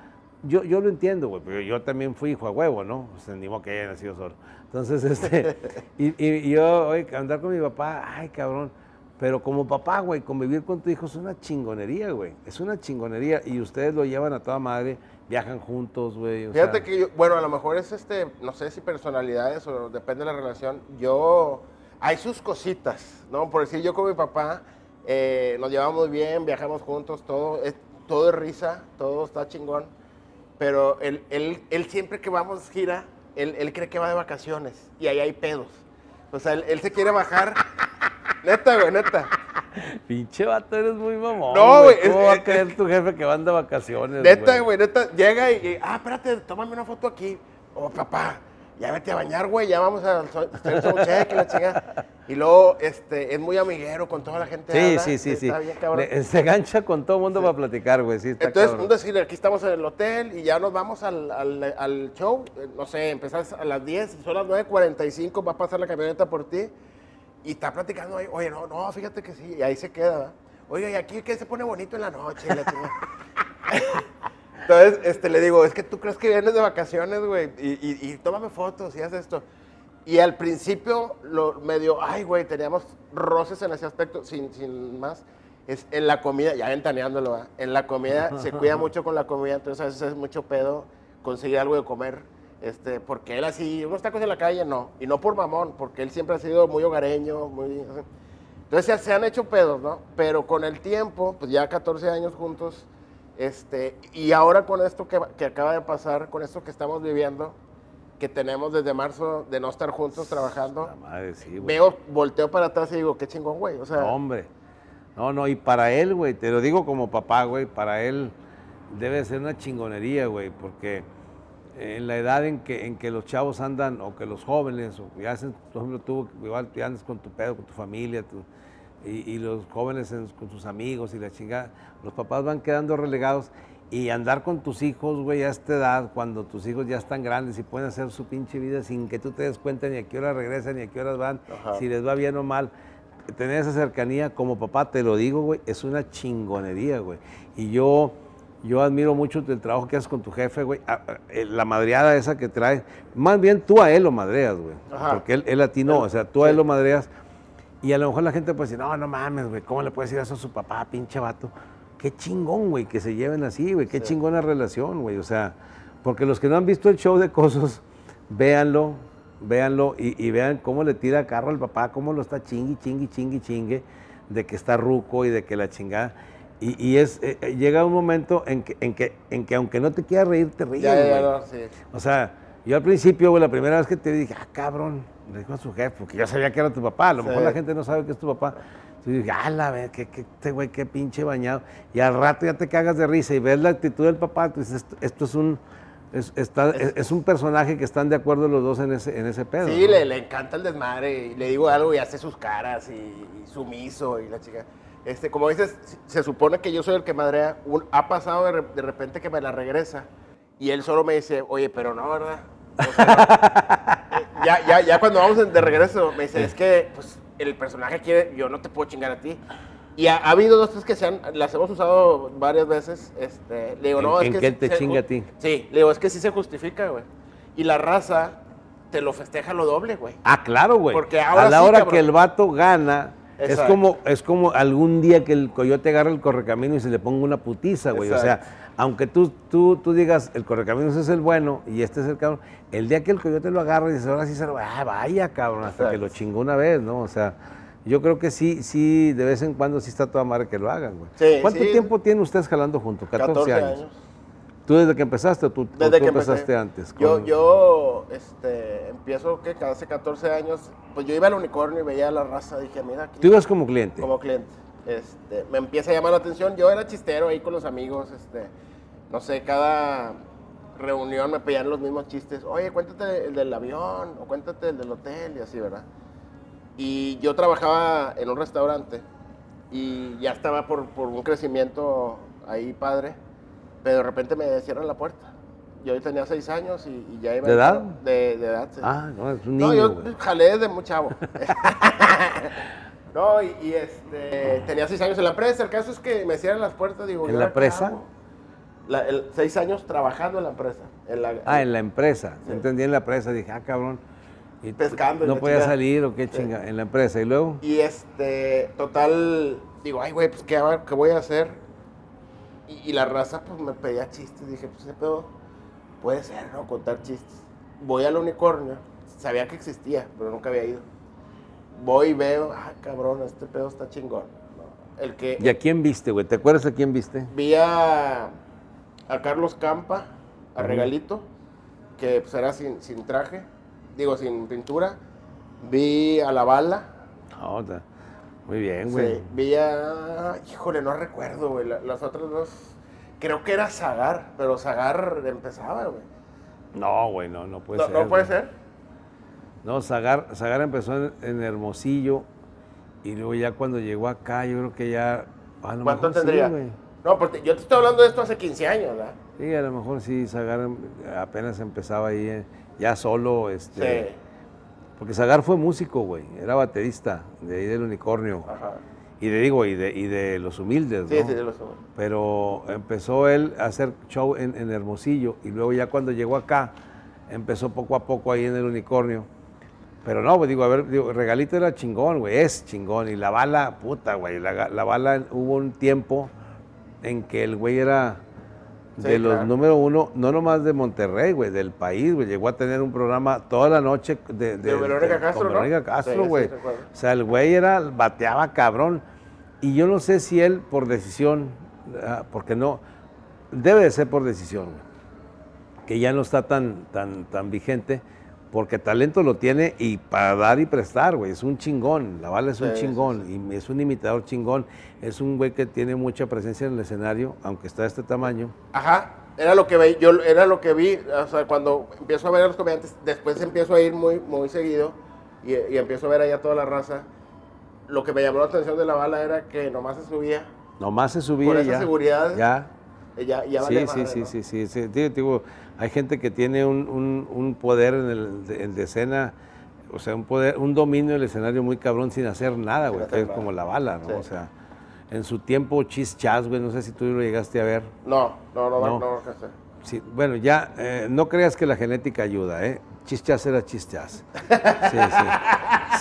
Yo, yo lo entiendo, güey, pero yo también fui hijo a huevo, ¿no? Ni modo que haya nacido solo. Entonces, este, y, yo, oye, andar con mi papá, ay, cabrón. Pero como papá, güey, convivir con tu hijo es una chingonería, güey. Es una chingonería. Y ustedes lo llevan a toda madre, viajan juntos, güey. o Fíjate sea, que yo, bueno, a lo mejor es este, no sé si personalidades o depende de la relación. Yo, hay sus cositas, ¿no? Por decir, yo con mi papá eh, nos llevamos bien, viajamos juntos, todo es, todo es risa, todo está chingón. Pero él, él, él siempre que vamos gira, él, él cree que va de vacaciones y ahí hay pedos. O sea, él, él se quiere bajar. neta, güey, neta. Pinche vato, eres muy mamón. No, güey, ¿Cómo es- va a es- creer tu jefe que van de vacaciones, Neta, güey, neta, llega y, y, ah, espérate, tómame una foto aquí. Oh, papá. Ya vete a bañar, güey, ya vamos a hacer y la chingada. Y luego, este, es muy amiguero con toda la gente. Sí, sí, sí, sí. bien, se gancha con todo el mundo para platicar, güey. Sí, está Entonces, cabrón. un decir, aquí estamos en el hotel y ya nos vamos al, al- al show. eh, No sé, empezás a las 10, son las 9.45, va a pasar la camioneta por ti. Y está platicando ahí, oye, no, no, fíjate que sí. Y ahí se queda, ¿verdad? Oiga, y aquí que se pone bonito en la noche. la. Entonces, este, le digo, es que tú crees que vienes de vacaciones, güey, y, y, y tómame fotos y haz esto. Y al principio, lo medio, ay, güey, teníamos roces en ese aspecto, sin, sin más. Es en la comida, ya ventaneándolo, ¿verdad? en la comida se cuida mucho con la comida, entonces a veces es mucho pedo conseguir algo de comer. Este, porque él así, unos tacos en la calle, no. Y no por mamón, porque él siempre ha sido muy hogareño, muy... Entonces se han hecho pedos, ¿no? Pero con el tiempo, pues ya 14 años juntos, este, y ahora con esto que, que acaba de pasar, con esto que estamos viviendo, que tenemos desde marzo de no estar juntos trabajando, madre, sí, veo, volteo para atrás y digo, qué chingón, güey. O sea, No, hombre. No, no, y para él, güey, te lo digo como papá, güey, para él debe ser una chingonería, güey, porque en la edad en que, en que los chavos andan, o que los jóvenes, o ya hacen, por ejemplo, tú, igual tú andas con tu pedo, con tu familia, tu- y, y los jóvenes en- con sus amigos y la chingada, los papás van quedando relegados. Y andar con tus hijos, güey, a esta edad, cuando tus hijos ya están grandes y pueden hacer su pinche vida sin que tú te des cuenta ni a qué hora regresan, ni a qué horas van, Ajá. si les va bien o mal. Tener esa cercanía como papá, te lo digo, güey, es una chingonería, güey. Y yo, yo admiro mucho el trabajo que haces con tu jefe, güey. Eh, La madreada esa que trae. Más bien tú a él lo madreas, güey. Porque él, él a ti no, o sea, tú a él lo madreas. Y a lo mejor la gente puede decir, no, no mames, güey, ¿cómo le puedes decir eso a su papá, pinche vato? Qué chingón, güey, que se lleven así, güey, qué chingona relación, güey. O sea, porque los que no han visto el show de Cosos, véanlo, véanlo y, y vean cómo le tira carro al papá, cómo lo está chingui, chingui, chingui, chingue, de que está ruco y de que la chingada. Y, y es, eh, eh, llega un momento en que, en, que, en que aunque no te quieras reír, te ríes, ya, ya, sí. O sea, yo al principio, güey, la primera vez que te vi, dije, ah, cabrón, le dijo a su jefe, porque yo sabía que era tu papá. A lo Sí. mejor la gente no sabe que es tu papá. Entonces dije, ah, la vez, que este güey, qué pinche bañado. Y al rato ya te cagas de risa y ves la actitud del papá, tú dices, esto, esto es un. Es, está- es- es un personaje que están de acuerdo los dos en ese, en ese pedo. Sí, ¿no? le, le encanta el desmadre. Y le digo algo y hace sus caras y, y sumiso y la chica. Este, como dices, se supone que yo soy el que madrea. Un- ha pasado de, de repente que me la regresa y él solo me dice, oye, pero no, ¿verdad? O sea, no. Ya, ya, ya cuando vamos de regreso, me dice, es que pues, el personaje quiere, yo no te puedo chingar a ti. Y ha, ha habido dos, tres que se han, las hemos usado varias veces. Este, le digo, ¿En- no, es en que sí te se chinga a ti? Sí, le digo, es que sí se justifica, güey. Y la raza te lo festeja lo doble, güey. Ah, claro, güey. Porque ahora A la sí, hora cabrón. que el vato gana, es como, es como algún día que el coyote agarra el correcamino y se le ponga una putiza, güey. O sea. Aunque tú, tú, tú digas, el correcaminos es el bueno y este es el cabrón, el día que el coyote lo agarra y dices, ahora sí se lo ah, vaya, cabrón, hasta que lo chingó una vez, ¿no? O sea, yo creo que sí, sí, de vez en cuando sí está toda madre que lo hagan, güey. Sí, ¿Cuánto sí. tiempo tienen ustedes jalando juntos? 14, años. ¿Tú desde que empezaste o tú, Desde tú que empezaste empecé. antes? Yo, yo este, empiezo que hace 14 años, pues yo iba al unicornio y veía a la raza, dije, mira, aquí, Tú ibas como cliente. como cliente. Este, me empieza a llamar la atención. Yo era chistero ahí con los amigos, este, no sé, cada reunión me pedían los mismos chistes. Oye, cuéntate el del avión, o cuéntate el del hotel, y así, ¿verdad? Y yo trabajaba en un restaurante y ya estaba por, por un crecimiento ahí padre, pero de repente me cierran la puerta. Yo tenía seis años y, y ya iba... ¿De edad? De, de edad, sí. Ah, no, es un No, niño, yo güey. jalé desde muy chavo. no, y, y, este, tenía seis años en la empresa. El caso es que me cierran las puertas. Digo, ¿En ¿y la presa? La- el- seis años trabajando en la empresa. En la, Ah, en la empresa. Sí. Entendí en la empresa. Dije, ah, cabrón. Y Pescando No podía chingada. salir o qué chinga. En la empresa. Y luego. Y este, total, digo, ay, güey, pues, ¿qué, qué voy a hacer? Y, y la raza, pues, me pedía chistes. Dije, pues, ese pedo puede ser, ¿no? Contar chistes. Voy al unicornio. Sabía que existía, pero nunca había ido. Voy y veo, ah, cabrón, este pedo está chingón. ¿no? El que ¿Y a quién viste, güey? ¿Te acuerdas a quién viste? vi a, a Carlos Campa, a. Regalito, que pues, era sin, sin traje, digo, sin pintura. Vi a La Bala. No, ta- muy bien, Sí, güey. vi a. Híjole, no recuerdo, güey. la- Las otras dos. Creo que era Zagar, pero Zagar empezaba, güey. No, güey, no, no puede No, ser. no puede güey. ser. No, Zagar, Zagar empezó en, en Hermosillo y luego ya cuando llegó acá, yo creo que ya. a lo ¿Cuánto sí, tendría? güey. No, porque yo te estoy hablando de esto hace 15 años, ¿verdad? Sí, a lo mejor sí, Zagar apenas empezaba ahí, eh, ya solo, este. Sí. Porque Zagar fue músico, güey, era baterista de ahí del unicornio. Ajá. Y de, digo, y de, y de los humildes, Sí, ¿no? sí, lo sé. Pero empezó él a hacer show en, en Hermosillo y luego ya cuando llegó acá, empezó poco a poco ahí en el unicornio. Pero no, pues digo, a ver, digo, Regalito era chingón, güey, es chingón. Y la bala, puta, güey, la, la bala hubo un tiempo en que el güey era de Sí, los claro. número uno, no nomás de Monterrey, güey, del país, güey. Llegó a tener un programa toda la noche de, De Verónica con Castro, ¿no? Verónica Castro, sí, güey. o sea, el güey era, bateaba cabrón. Y yo no sé si él por decisión, ah, porque no, debe de ser por decisión, güey, que ya no está tan, tan, tan vigente, porque talento lo tiene y para dar y prestar, güey, es un chingón, la bala es un Sí, sí, chingón, y es un imitador chingón, es un güey que tiene mucha presencia en el escenario, aunque está de este tamaño. Ajá, era lo que vi, yo era lo que vi, o sea, cuando empiezo a ver a los comediantes, después empiezo a ir muy, muy seguido y, y empiezo a ver allá toda la raza. Lo que me llamó la atención de la bala era que nomás se subía, Nomás se subía y esa ya. seguridad, Ya. Ya, ya Sí, valía sí, madre, sí, ¿no? sí, sí, sí. Digo, digo, hay gente que tiene un, un- un poder en el en de escena, o sea, un poder, un dominio del escenario muy cabrón sin hacer nada, güey, es como la bala, ¿no? Sí. O sea, en su tiempo Chis Chas, güey, no sé si tú lo llegaste a ver. No, no, no, No. no, no, no. Sí, bueno, ya, eh, no creas que la genética ayuda, ¿eh? Chis Chas era Chis Chas. Sí, sí.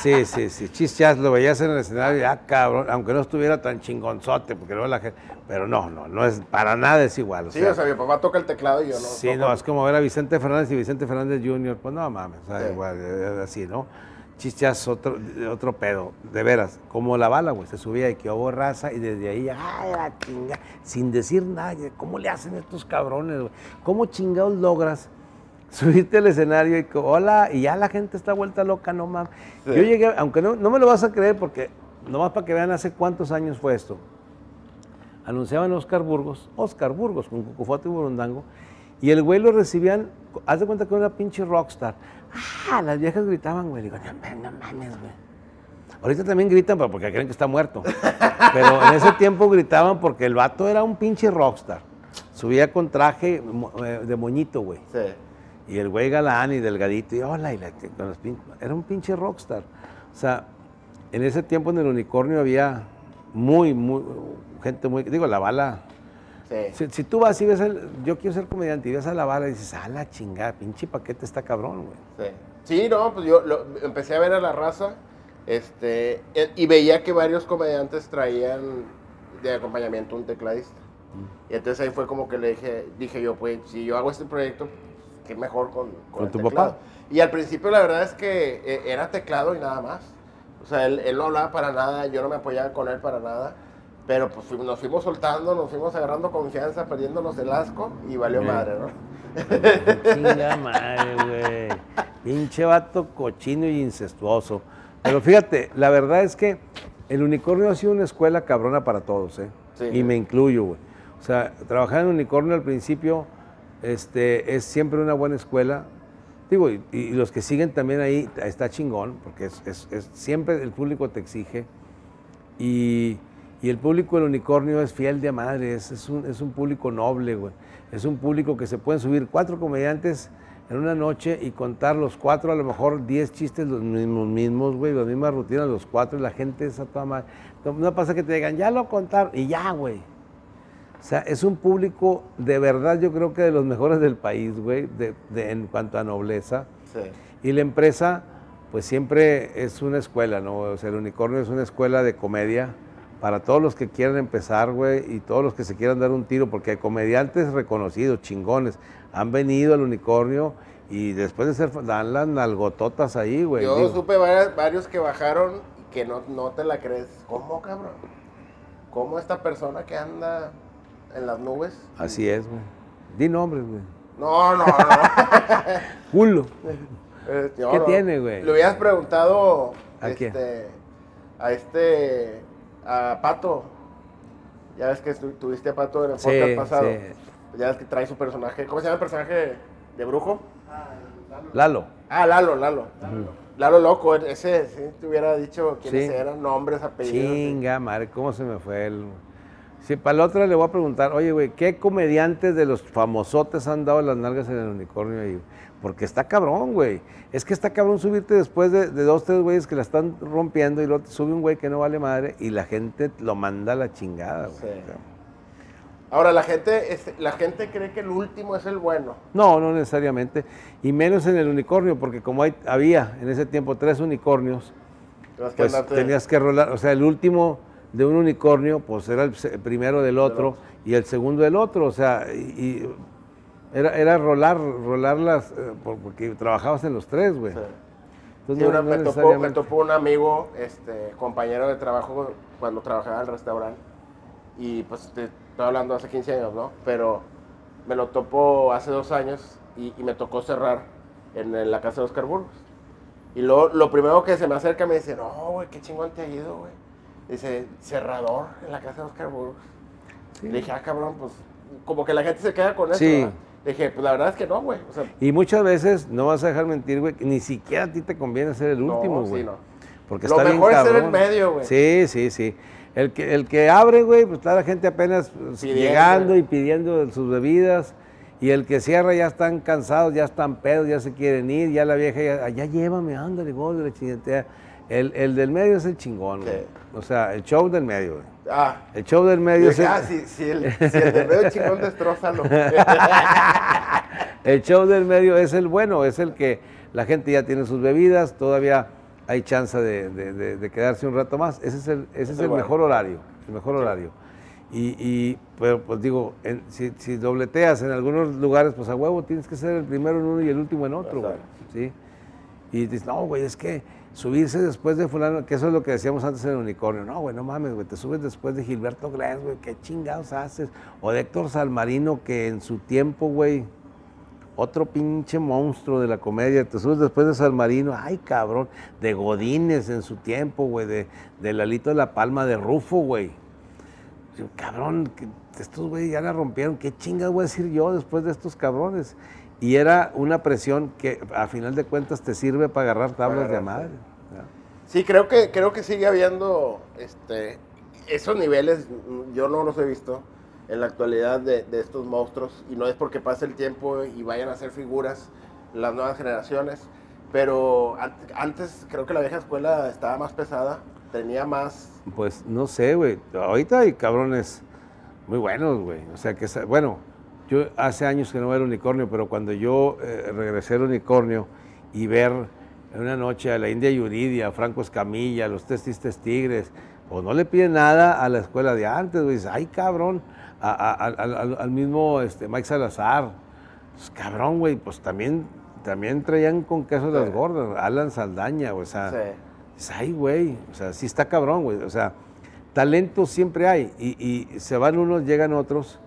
Sí, sí, sí. Chis Chas lo veías en el escenario, ya cabrón, aunque no estuviera tan chingonzote, porque luego la gente. Pero no, no, no es, para nada es igual. o Sí, sea, o sea, mi papá toca el teclado y yo no. Sí, toco. no, es como ver a Vicente Fernández y Vicente Fernández Jr., pues no mames, o sea, Sí. igual, eh, así, ¿no? Chichas, otro, otro pedo, de veras, como la bala, güey, se subía y que hubo raza y desde ahí, ay, la chinga, sin decir nada, ¿cómo le hacen estos cabrones, güey? ¿Cómo chingados logras subirte al escenario y que, hola, y ya la gente está vuelta loca, no mames? Sí. Yo llegué, aunque no, no me lo vas a creer porque, nomás para que vean hace cuántos años fue esto, anunciaban Oscar Burgos, Oscar Burgos, con Cucufoto y Burundango, y el güey lo recibían, haz de cuenta que era una pinche rockstar. Ah, las viejas gritaban, güey. Digo, no, mames, no mames, güey. Ahorita también gritan pero porque creen que está muerto. Pero en ese tiempo gritaban porque el vato era un pinche rockstar. Subía con traje eh, de moñito, güey. Sí. Y el güey galán y delgadito, y hola, y la- con los pin- era un pinche rockstar. O sea, en ese tiempo en el unicornio había muy, muy, gente muy, digo, la bala. Sí. Si, si tú vas y ves, el, yo quiero ser comediante y ves a la bala y dices, ah, la chingada, pinche paquete está cabrón, güey. Sí. Sí, no, pues yo lo- empecé a ver a la raza este, e- y veía que varios comediantes traían de acompañamiento un tecladista. Mm. Y entonces ahí fue como que le dije, dije yo, pues si yo hago este proyecto, qué mejor con, ¿Con el tu teclado. papá? Y al principio la verdad es que eh, era teclado y nada más. O sea, él, él no hablaba para nada, yo no me apoyaba con él para nada. Pero pues nos fuimos soltando, nos fuimos agarrando confianza, perdiéndonos el asco y valió madre, ¿no? Chinga madre, güey. Pinche vato cochino y incestuoso. Pero fíjate, la verdad es que el unicornio ha sido una escuela cabrona para todos, ¿eh? Sí. Y me incluyo, güey. O sea, trabajar en unicornio al principio este, es siempre una buena escuela. Digo, y, y los que siguen también ahí está chingón, porque es, es- es- siempre el público te exige. Y, y el público del unicornio es fiel de madre, es, es un, es un público noble, güey. Es un público que se pueden subir cuatro comediantes en una noche y contar los cuatro, a lo mejor diez chistes los mismos, mismos güey, las mismas rutinas, los cuatro, y la gente es a toda madre. No, no pasa que te digan, ya lo contaron, y ya, güey. O sea, es un público de verdad, yo creo que de los mejores del país, güey, de- de- en cuanto a nobleza. Sí. Y la empresa, pues siempre es una escuela, ¿no? O sea, el unicornio es una escuela de comedia para todos los que quieran empezar, güey, y todos los que se quieran dar un tiro, porque hay comediantes reconocidos, chingones, han venido al unicornio y después de ser, dan las nalgototas ahí, güey. Yo digo. supe varias- varios que bajaron y que no, no te la crees. ¿Cómo, cabrón? ¿Cómo esta persona que anda en las nubes? Así es, güey. Di nombres, güey. No, no, no. Culo. Eh, ¿Qué no. tiene, güey? Le hubieras preguntado ¿A este, a este, a Pato. Ya ves que tuviste a Pato en el Sí, podcast pasado. sí. Ya ves que trae su personaje. ¿Cómo se llama el personaje de brujo? Lalo. Ah, Lalo, Lalo. Lalo Loco, ese, si te hubiera dicho quiénes eran, nombres, apellidos. Chinga, madre, ¿cómo se me fue el...? Sí, para la otra le voy a preguntar, oye, güey, ¿qué comediantes de los famosotes han dado las nalgas en el unicornio ahí? Porque está cabrón, güey. Es que está cabrón subirte después de, de dos, tres güeyes que la están rompiendo y luego te sube un güey que no vale madre y la gente lo manda a la chingada, güey. Sí. Ahora, la gente, este, la gente cree que el último es el bueno. No, no necesariamente. Y menos en el unicornio, porque como hay, había en ese tiempo tres unicornios, pues tenías que rolar, o sea, el último de un unicornio, pues era el, primero del otro y el segundo del otro, o sea, y, y era, era rolar, rolarlas, eh, por- porque trabajabas en los tres, güey. Sí. Entonces, Sí, no- una- no me, topó, me topó un amigo, este, compañero de trabajo cuando trabajaba en el restaurante. Y pues te estoy hablando hace 15 años, ¿no? Pero me lo topó hace dos años y, y me tocó cerrar en, en la casa de Oscar Burgos. Y luego lo primero que se me acerca me dice, no, güey, qué chingón te ha ido, güey. Dice, cerrador en la casa de Oscar Burgos. Le dije, ah, cabrón, pues como que la gente se queda con eso. Sí. ¿verdad? Le dije, pues la verdad es que no, güey. O sea, Y muchas veces, no vas a dejar mentir, güey, ni siquiera a ti te conviene ser el No, último, sí, güey. no. Porque Lo está bien mejor es ser el medio, güey. Sí, sí, sí. El que, el que abre, güey, pues está la gente apenas Pidiendo. llegando y pidiendo sus bebidas. Y el que cierra ya están cansados, ya están pedos, ya se quieren ir, ya la vieja ya, ya llévame, ándale, gordo, la chingatea. El, el del medio es el chingón, güey. O sea, el show del medio, güey. ah, El show del medio es ah, si, si el, si el de medio chingón destrózalo. el show del medio es el bueno, es el que la gente ya tiene sus bebidas, todavía hay chance de, de- de- de quedarse un rato más. Ese es el, ese es el bueno. mejor horario, el mejor horario. Y, y, pero pues digo, en- si, si dobleteas en algunos lugares, pues a huevo tienes que ser el primero en uno y el último en otro, güey. Y dices, no, güey, es que subirse después de fulano, que eso es lo que decíamos antes en el unicornio. No, güey, no mames, güey, te subes después de Gilberto Glés, güey, qué chingados haces. O de Héctor Salmarino, que en su tiempo, güey, otro pinche monstruo de la comedia. Te subes después de Salmarino, ay, cabrón. De Godínez en su tiempo, güey, de, de Lalito de la Palma, de Rufo, güey. Cabrón, que estos güey ya la rompieron. ¿Qué chingas voy a decir yo después de estos cabrones? Y era una presión que a final de cuentas te sirve para agarrar tablas de agarrar, madre. Sí, creo que, creo que sigue habiendo este, esos niveles, yo no los he visto en la actualidad de, de estos monstruos, y no es porque pase el tiempo y vayan a ser figuras las nuevas generaciones, pero an- antes creo que la vieja escuela estaba más pesada, tenía más... Pues no sé, güey. Ahorita hay cabrones muy buenos, güey. O sea, que, bueno, yo hace años que no veo el unicornio, pero cuando yo eh, regresé al unicornio y ver en una noche a la India Yuridia, a Franco Escamilla, a los Testistes Tigres, pues no le piden nada a la escuela de antes, güey. Dices, ay, cabrón, a- a- al- mismo este, Mike Salazar. Pues, cabrón, güey, pues también, también traían con queso las Sí. gordas. Alan Saldaña, güey, o sea. Sí. Ay, güey, o sea, sí está cabrón, güey. O sea, talento siempre hay y, y se van unos, llegan otros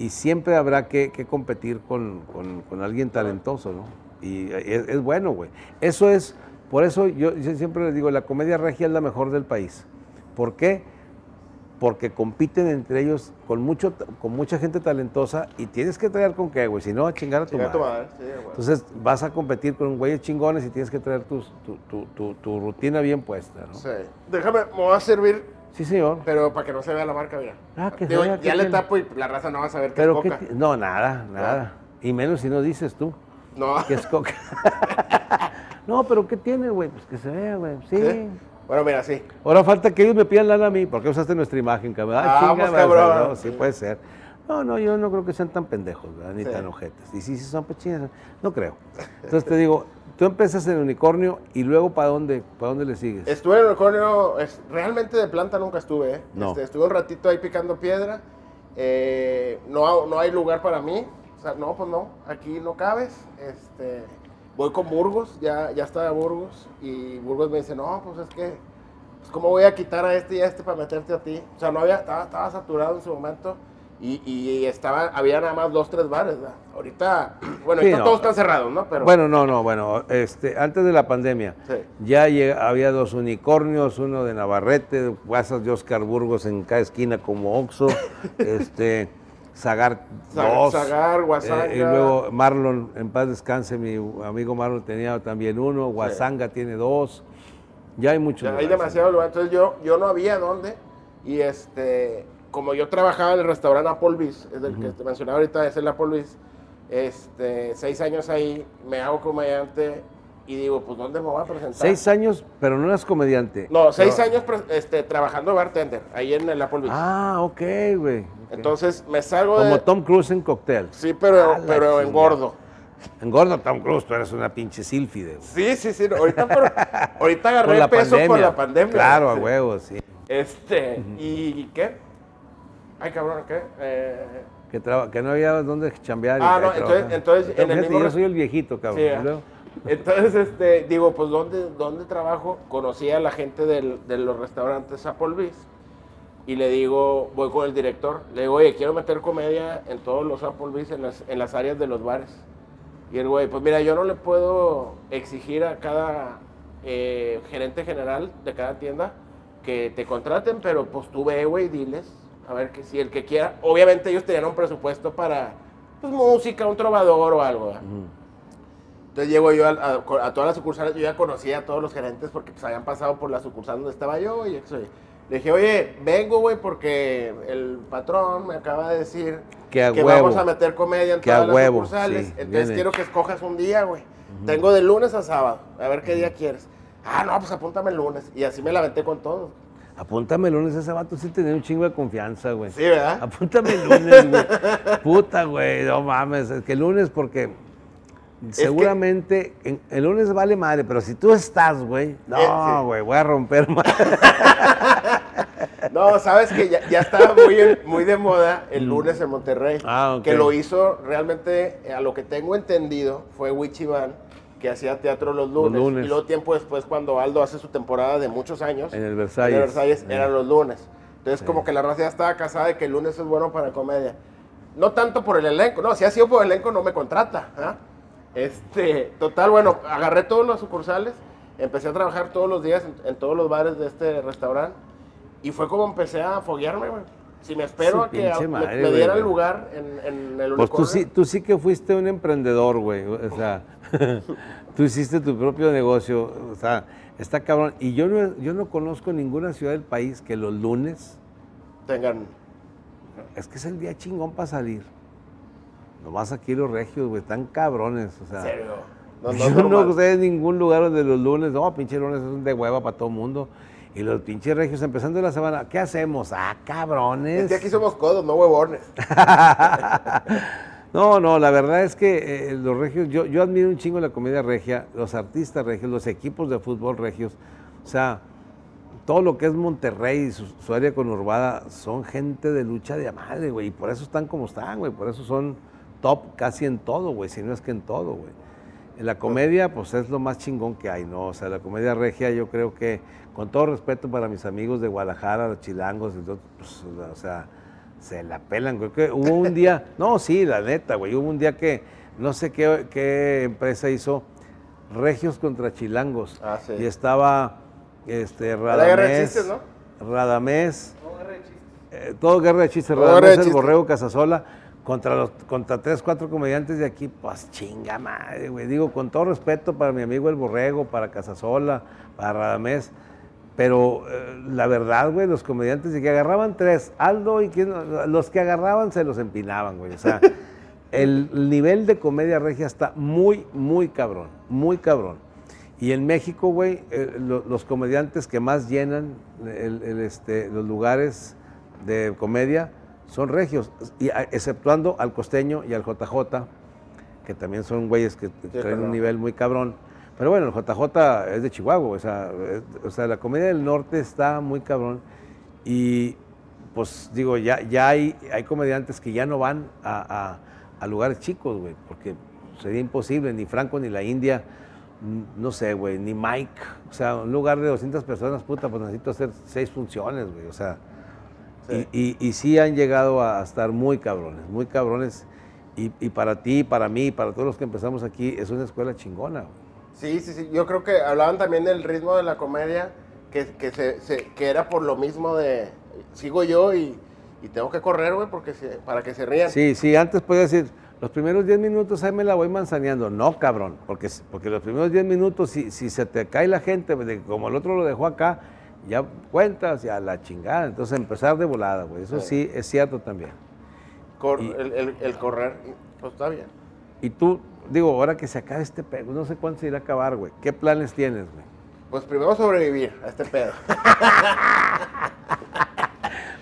y siempre habrá que, que competir con, con- con alguien talentoso, ¿no? Y es, es bueno, güey. Eso es, por eso yo, yo siempre les digo, la comedia regia es la mejor del país. ¿Por qué? Porque compiten entre ellos con, mucho, con mucha gente talentosa y tienes que traer con qué, güey, si no, a chingar a tu Chinga madre. tu madre, sí, güey. Entonces vas a competir con güeyes chingones y tienes que traer tu, tu- tu- tu rutina bien puesta, ¿no? Sí. Déjame, me voy a servir, Sí, señor. pero para que no se vea la marca, mira. Ah, que se Digo, vea, ¿qué ya le tiene? tapo y la raza no va a saber que Pero es qué coca. ti- no, nada, nada. Y menos si no dices tú No. que es coca. no, pero ¿qué tiene, güey? Pues que se vea, güey. Sí. ¿Sí? Bueno, mira, sí. Ahora falta que ellos me pidan lana a mí. ¿Por qué usaste nuestra imagen, cabrón? Ah, chinga, a- cabrón. no, sí puede ser. No, no, yo no creo que sean tan pendejos, ¿verdad? ni Sí. tan ojetes. Y sí, sí son pechinas, no creo. Entonces te digo, tú empiezas en unicornio y luego ¿para dónde, para dónde le sigues? Estuve en el unicornio, es- realmente de planta nunca estuve, ¿eh? No. Este, estuve un ratito ahí picando piedra. eh, no, no hay lugar para mí. O sea, no, pues no, aquí no cabes. Este, voy con Burgos, ya, ya estaba Burgos. Y Burgos me dice, no, pues es que, pues ¿cómo voy a quitar a este y a este para meterte a ti? O sea, no había, estaba, estaba saturado en su momento. Y, y estaba, había nada más dos, tres bares, ¿verdad? Ahorita, bueno, Sí, ahorita no. todos están cerrados, ¿no? Pero, Bueno, no, no, bueno, este, antes de la pandemia, Sí. ya había dos unicornios, uno de Navarrete, guasas de Oscar Burgos en cada esquina como Oxo, este, Zagar Zagar- dos. Zagar, Guasanga. Eh, y luego Marlon, en paz descanse, mi amigo Marlon tenía también uno, Guasanga tiene dos. Ya hay muchos. Ya hay lugares. demasiado lugar. Entonces yo, yo no había dónde. Y este, como yo trabajaba en el restaurante Applebee's, es el que te mencionaba ahorita, es el Applebee's, este, seis años ahí, me hago comediante y digo, pues ¿dónde me voy a presentar? Seis años, pero no eras comediante. No, seis Pero- años este, trabajando de bartender, ahí en el Applebee's. Ah, ok, güey. Entonces me salgo Como de... Tom Cruise en cóctel. Sí, pero, Ah, pero engordo. Engordo Tom Cruise, tú eres una pinche sílfide. güey. Sí, sí, sí. Ahorita, pero- ahorita agarré peso pandemia. por la pandemia. Claro, a huevo, sí. Este, ¿y qué? Ay, cabrón, ¿qué? Eh, Que, que no había dónde chambear. y Ah, no, entonces- entonces, en el mismo yo soy el viejito, cabrón. Sí. Entonces, este, digo, pues, ¿dónde, dónde trabajo? Conocí a la gente del- de los restaurantes Applebee's y le digo, voy con el director, le digo, oye, quiero meter comedia en todos los Applebee's, en las, en las áreas de los bares. Y el güey, pues mira, yo no le puedo exigir a cada eh, gerente general de cada tienda que te contraten, pero pues tú ve, güey, diles, a ver que si el que quiera, obviamente ellos tenían un presupuesto para, pues, música, un trovador o algo, ¿verdad? Entonces llego yo a, a- a todas las sucursales, yo ya conocía a todos los gerentes porque pues habían pasado por la sucursal donde estaba yo y eso. Le dije, oye, vengo, güey, porque el patrón me acaba de decir Que a que huevo. vamos a meter comedia en Que a todas las huevo, sucursales. sí, Entonces bien quiero que escojas un día, güey. Tengo de lunes a sábado, a ver qué día quieres. Ah, no, pues apúntame el lunes. Y así me la aventé con todos. Apúntame el lunes, ese vato sí tenía un chingo de confianza, güey. Sí, ¿verdad? Apúntame el lunes, güey. Puta, güey, no mames. Es que el lunes porque seguramente en- el lunes vale madre, pero si tú estás, güey, Eh, no, sí. güey, voy a romper madre. No, sabes que ya, ya estaba muy, muy de moda el lunes en Monterrey. Ah, ok. Que lo hizo realmente, eh, a lo que tengo entendido, fue Wichiban, que hacía teatro los lunes. lunes. Y luego tiempo después, cuando Aldo hace su temporada de muchos años. En el Versalles. En el Versalles eran los lunes. Entonces, como que la raza ya estaba casada de que el lunes es bueno para comedia. No tanto por el elenco, no, si ha sido por el elenco, no me contrata. ¿ah? Este, total, bueno, agarré todos los sucursales, empecé a trabajar todos los días en, en todos los bares de este restaurante y fue como empecé a foguearme, güey. Si me espero a que a- me- me, dieran lugar en, en el Pues tú sí, tú sí que fuiste un emprendedor, güey. O sea, tú hiciste tu propio negocio. O sea, está cabrón. Y yo no, yo no conozco ninguna ciudad del país que los lunes, Tengan. es que es el día chingón para salir. Nomás aquí los regios, güey, están cabrones. O sea, ¿En serio? No, no, yo no sé de ningún lugar donde los lunes, no, pinche lunes es de hueva para todo el mundo. Y los pinches regios empezando la semana, ¿qué hacemos? Ah, cabrones. Es que aquí somos codos, no huevones. No, no, la verdad es que eh, los regios, yo, yo admiro un chingo la comedia regia, los artistas regios, los equipos de fútbol regios, o sea, todo lo que es Monterrey y su, área conurbada son gente de lucha de madre, güey, y por eso están como están, güey, por eso son top casi en todo, güey, si no es que en todo, güey. La comedia, pues es lo más chingón que hay, ¿no? O sea, la comedia regia, yo creo que, con todo respeto para mis amigos de Guadalajara, los chilangos, todo, pues, o sea, se la pelan. Creo que hubo un día, no, sí, la neta, güey, hubo un día que no sé qué, qué empresa hizo Regios contra Chilangos. Ah, sí. Y estaba este, la guerra de Radamés. chistes, Radamés. eh, todo guerra de chistes. Todo guerra de Radamés, el chistes. Borrego Casasola. Contra, los, contra tres, cuatro comediantes de aquí, pues chinga madre, güey. Digo, con todo respeto para mi amigo el Borrego, para Casasola, para Radamés, pero eh, la verdad, güey, los comediantes de que agarraban tres, Aldo y quién, los que agarraban se los empinaban, güey. O sea, el nivel de comedia regia está muy, muy cabrón, muy cabrón. Y en México, güey, eh, lo- los comediantes que más llenan el- el, este, los lugares de comedia son regios, y, a- exceptuando al costeño y al JJ, que también son güeyes que traen claro. un nivel muy cabrón. Pero bueno, el JJ es de Chihuahua, o sea, es- o sea, la comedia del norte está muy cabrón. Y pues digo, ya, ya hay, hay comediantes que ya no van a, a- a lugares chicos, güey, porque sería imposible, ni Franco ni la India, no sé, güey, ni Mike. O sea, un lugar de 200 personas, puta, pues necesito hacer seis funciones, güey, o sea. Sí. Y, y, y sí han llegado a estar muy cabrones, muy cabrones. Y, y para ti, para mí, para todos los que empezamos aquí, es una escuela chingona. güey. Sí, sí, sí. Yo creo que hablaban también del ritmo de la comedia, que, que, se, se- que era por lo mismo de. Sigo yo y, y tengo que correr, güey, porque se- para que se rían. Sí, sí, antes podías decir, los primeros 10 minutos ahí me la voy manzaneando. No, cabrón, porque, porque los primeros 10 minutos, si, si se te cae la gente, como el otro lo dejó acá, ya cuentas, ya la chingada. Entonces empezar de volada, güey. Eso Sí. sí es cierto también. Cor- Y- el, el- el correr, pues está bien. Y tú, digo, ahora que se acabe este pedo, no sé cuándo se irá a acabar, güey. ¿Qué planes tienes, güey? Pues primero sobrevivir a este pedo.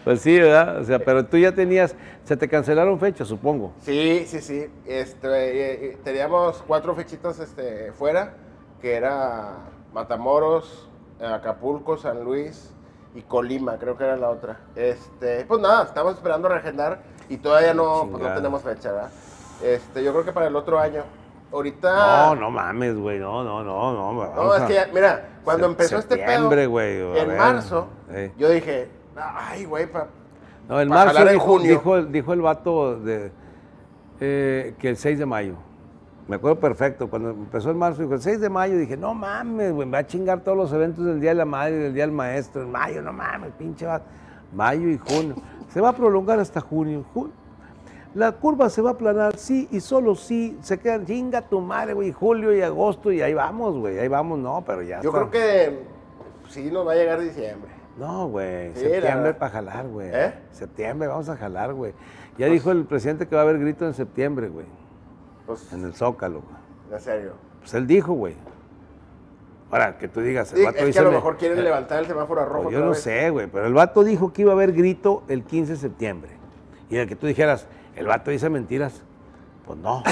Pues sí, ¿verdad? O sea, pero tú ya tenías, se te cancelaron fechas, supongo. Sí, sí, sí. Este, eh, eh, teníamos cuatro fechitas este, fuera, que era Matamoros, Acapulco, San Luis y Colima, creo que era la otra. Este, pues nada, estamos esperando reagendar y todavía no, pues, no tenemos fecha, ¿verdad? Este, yo creo que para el otro año. Ahorita... No, no mames, güey, no, no, no, no. No, es a- que ya, mira, cuando Se- empezó este pedo, a en ver, marzo, yo dije, ay, güey, pa- No, en para marzo jalar en dijo, junio. dijo, el- dijo el vato de, eh, que el 6 de mayo. Me acuerdo perfecto, cuando empezó en marzo, dijo el 6 de mayo, dije, no mames, güey, me va a chingar todos los eventos del Día de la Madre y del Día del Maestro, en mayo, no mames, pinche vato. Mayo y junio. Se va a prolongar hasta junio. Ju- La curva se va a aplanar, sí, y solo sí, se quedan, chinga tu madre, güey, julio y agosto, y ahí vamos, güey, ahí vamos, no, pero ya yo está. creo que sí nos va a llegar diciembre. No, güey. Sí, septiembre para jalar, güey. ¿Eh? Septiembre vamos a jalar, güey. Ya dijo el presidente que va a haber grito en septiembre, güey. Pues, En el Zócalo, güey. en serio. Pues él dijo, güey. Ahora, que tú digas, el Sí, vato es que a lo me- mejor quieren eh, levantar el semáforo a rojo. pues yo no vez. sé, güey. Pero el vato dijo que iba a haber grito el 15 de septiembre. Y el que tú dijeras, el vato dice mentiras. Pues no.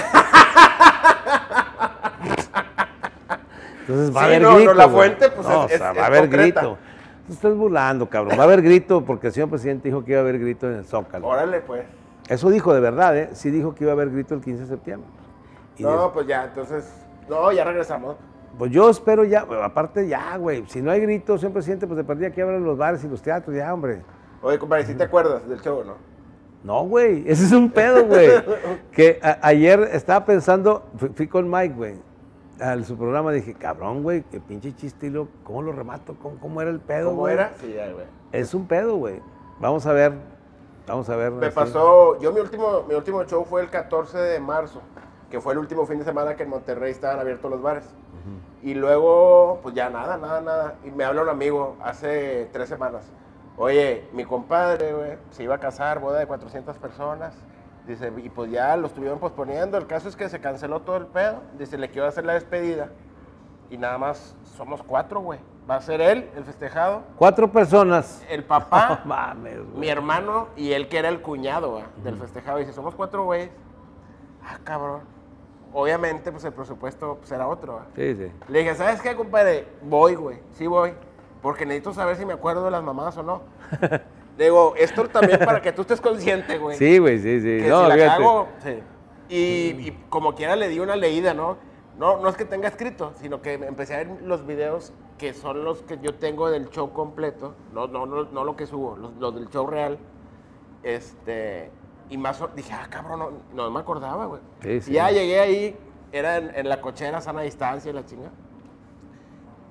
Entonces va a Sí, haber no, no, grito. la güey. fuente, pues, No, es- o sea, es- va a haber concreta. grito. Te estás burlando, cabrón. Va a haber grito porque el señor presidente dijo que iba a haber grito en el Zócalo. Órale, pues. Eso dijo de verdad, ¿eh? Sí dijo que iba a haber grito el 15 de septiembre. Y No, pues ya, entonces. No, ya regresamos. pues yo espero ya, aparte ya, güey. Si no hay grito, señor presidente, pues de partida que abran los bares y los teatros, ya, hombre. Oye, compadre, ¿sí te acuerdas del show, no? No, güey, ese es un pedo, güey. que ayer estaba pensando, fui, fui con Mike, güey, al su programa, dije, cabrón, güey, qué pinche chiste, luego, ¿cómo lo remato? ¿Cómo, cómo era el pedo, ¿Cómo güey? era? Sí, ya, güey. Es un pedo, güey. Vamos a ver, vamos a ver. Me así. pasó, yo mi último, mi último show fue el 14 de marzo, que fue el último fin de semana que en Monterrey estaban abiertos los bares. Y luego, pues ya nada, nada, nada. Y me habla un amigo hace tres semanas. Oye, mi compadre, güey, se iba a casar, boda de 400 personas. Dice, y pues ya lo estuvieron posponiendo. El caso es que se canceló todo el pedo. Dice, le quiero hacer la despedida. Y nada más somos cuatro, güey. Va a ser él, el festejado, Cuatro personas. el papá, No mames, mi hermano y él que era el cuñado güey, del festejado. Dice, somos cuatro güeyes. Ah, cabrón. Obviamente, pues el presupuesto pues, era otro. güey. Sí, sí. Le dije, ¿sabes qué, compadre? Voy, güey. Sí voy. Porque necesito saber si me acuerdo de las mamás o no. Digo, esto también para que tú estés consciente, güey. Sí, güey, sí, sí. Que no, si la fíjate. cago, sí. Y, y como quiera le di una leída, ¿no? ¿no? No es que tenga escrito, sino que empecé a ver los videos que son los que yo tengo del show completo, no, no, no, no lo que subo, los, los del show real. Este, y más, dije, ah, cabrón, no, no me acordaba, güey. Sí, sí. Y ya llegué ahí, era en, en la cochera, sana distancia y la chinga.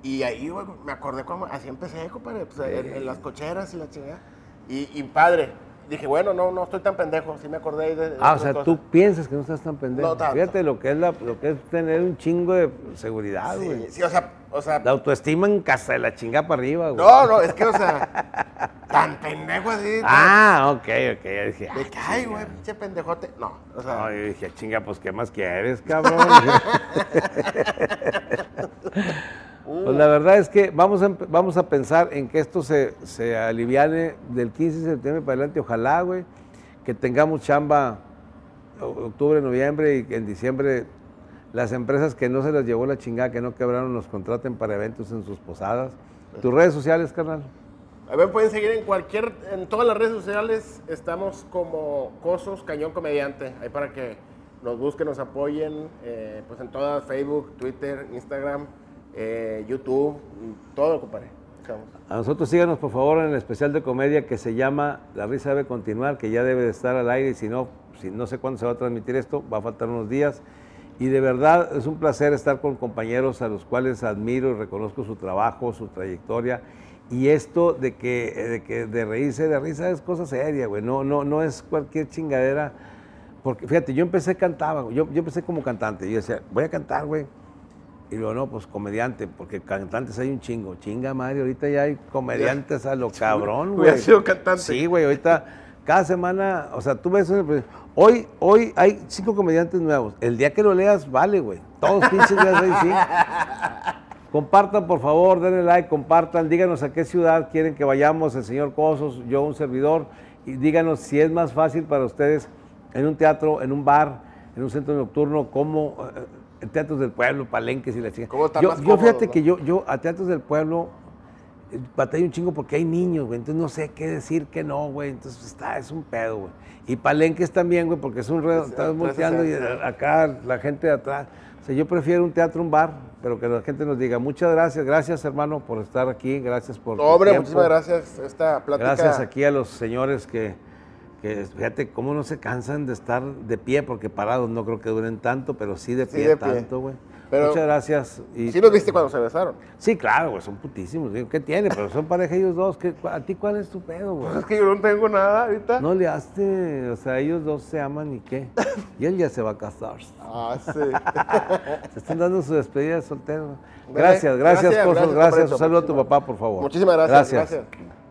Y ahí, güey, me acordé cómo, así empecé, compadre, pues, en, en las cocheras y la chingada. Y, y padre, dije, bueno, no, no estoy tan pendejo, sí me acordé de, de Ah, o sea, cosas. tú piensas que no estás tan pendejo. No. Fíjate lo que es la, lo que es tener un chingo de seguridad, güey. Sí, sí, o sea, o sea, La autoestima en casa de la chingada para arriba, güey. no, no, es que, o sea, tan pendejo así. Ah, ok, ok. Ya dije, De que, ah, ay, güey, pinche pendejote. No, o sea, No, yo dije, chinga, pues, ¿qué más quieres, cabrón? pues la verdad es que vamos a, vamos a pensar en que esto se, se aliviane del 15 de septiembre para adelante, ojalá, güey, que tengamos chamba octubre, noviembre y que en diciembre las empresas que no se las llevó la chingada, que no quebraron, nos contraten para eventos en sus posadas. ¿Tus redes sociales, carnal? A ver, pueden seguir en cualquier, en todas las redes sociales, estamos como Cosos Cañón Comediante, ahí para que nos busquen, nos apoyen, eh, pues en todas, Facebook, Twitter, Instagram, eh, YouTube, todo, compadre. Estamos. A nosotros síganos por favor en el especial de comedia que se llama La risa debe continuar, que ya debe de estar al aire y si no, si no sé cuándo se va a transmitir esto, va a faltar unos días. Y de verdad es un placer estar con compañeros a los cuales admiro y reconozco su trabajo, su trayectoria Y esto de que, de que de reírse de risa es cosa seria, güey. No, no, no es cualquier chingadera. Porque fíjate, yo empecé cantaba, yo, yo empecé como cantante. Yo decía, voy a cantar, güey. Y luego, no, pues comediante, porque cantantes hay un chingo. Chinga madre, ahorita ya hay comediantes a lo cabrón, güey. Hubiera sido cantante. Sí, güey, ahorita cada semana, o sea, tú ves, pues, hoy, hoy hay cinco comediantes nuevos. El día que lo leas, vale, güey. Todos pinches días ahí, sí. Compartan, por favor, denle like, compartan, díganos a qué ciudad quieren que vayamos, el señor Cosos, yo, un servidor, y díganos si es más fácil para ustedes en un teatro, en un bar, en un centro nocturno, como eh, en teatros del pueblo, palenques y la chica. ¿Cómo están yo, más yo fíjate no? que yo, yo a teatros del pueblo eh, batalla un chingo porque hay niños, güey, entonces no sé qué decir que no, güey, entonces está, es un pedo, güey. Y palenques también, güey, porque es un redo, estás volteando y 360. acá la gente de atrás. O sea, yo prefiero un teatro, un bar, pero que la gente nos diga, muchas gracias, gracias hermano por estar aquí, gracias por No, hombre, muchísimas gracias. Esta plática. Gracias aquí a los señores que, que, fíjate, cómo no se cansan de estar de pie, porque parados no creo que duren tanto, pero sí de Sí, pie de pie. tanto, güey. Pero- Muchas gracias. Y, Sí los viste cuando se besaron. Sí, claro, güey, son putísimos. Digo, ¿Qué tiene? Pero son pareja ellos dos. ¿qué- ¿A ti cuál es tu pedo, güey? Pues es que yo no tengo nada ahorita. No le haste, o sea, ellos dos se aman y qué. Y él ya se va a casar. Ah, sí. Se están dando su despedida de soltero. Gracias, gracias, gracias, Cosos, gracias, gracias. Un saludo a tu papá, por favor. Muchísimas gracias. gracias.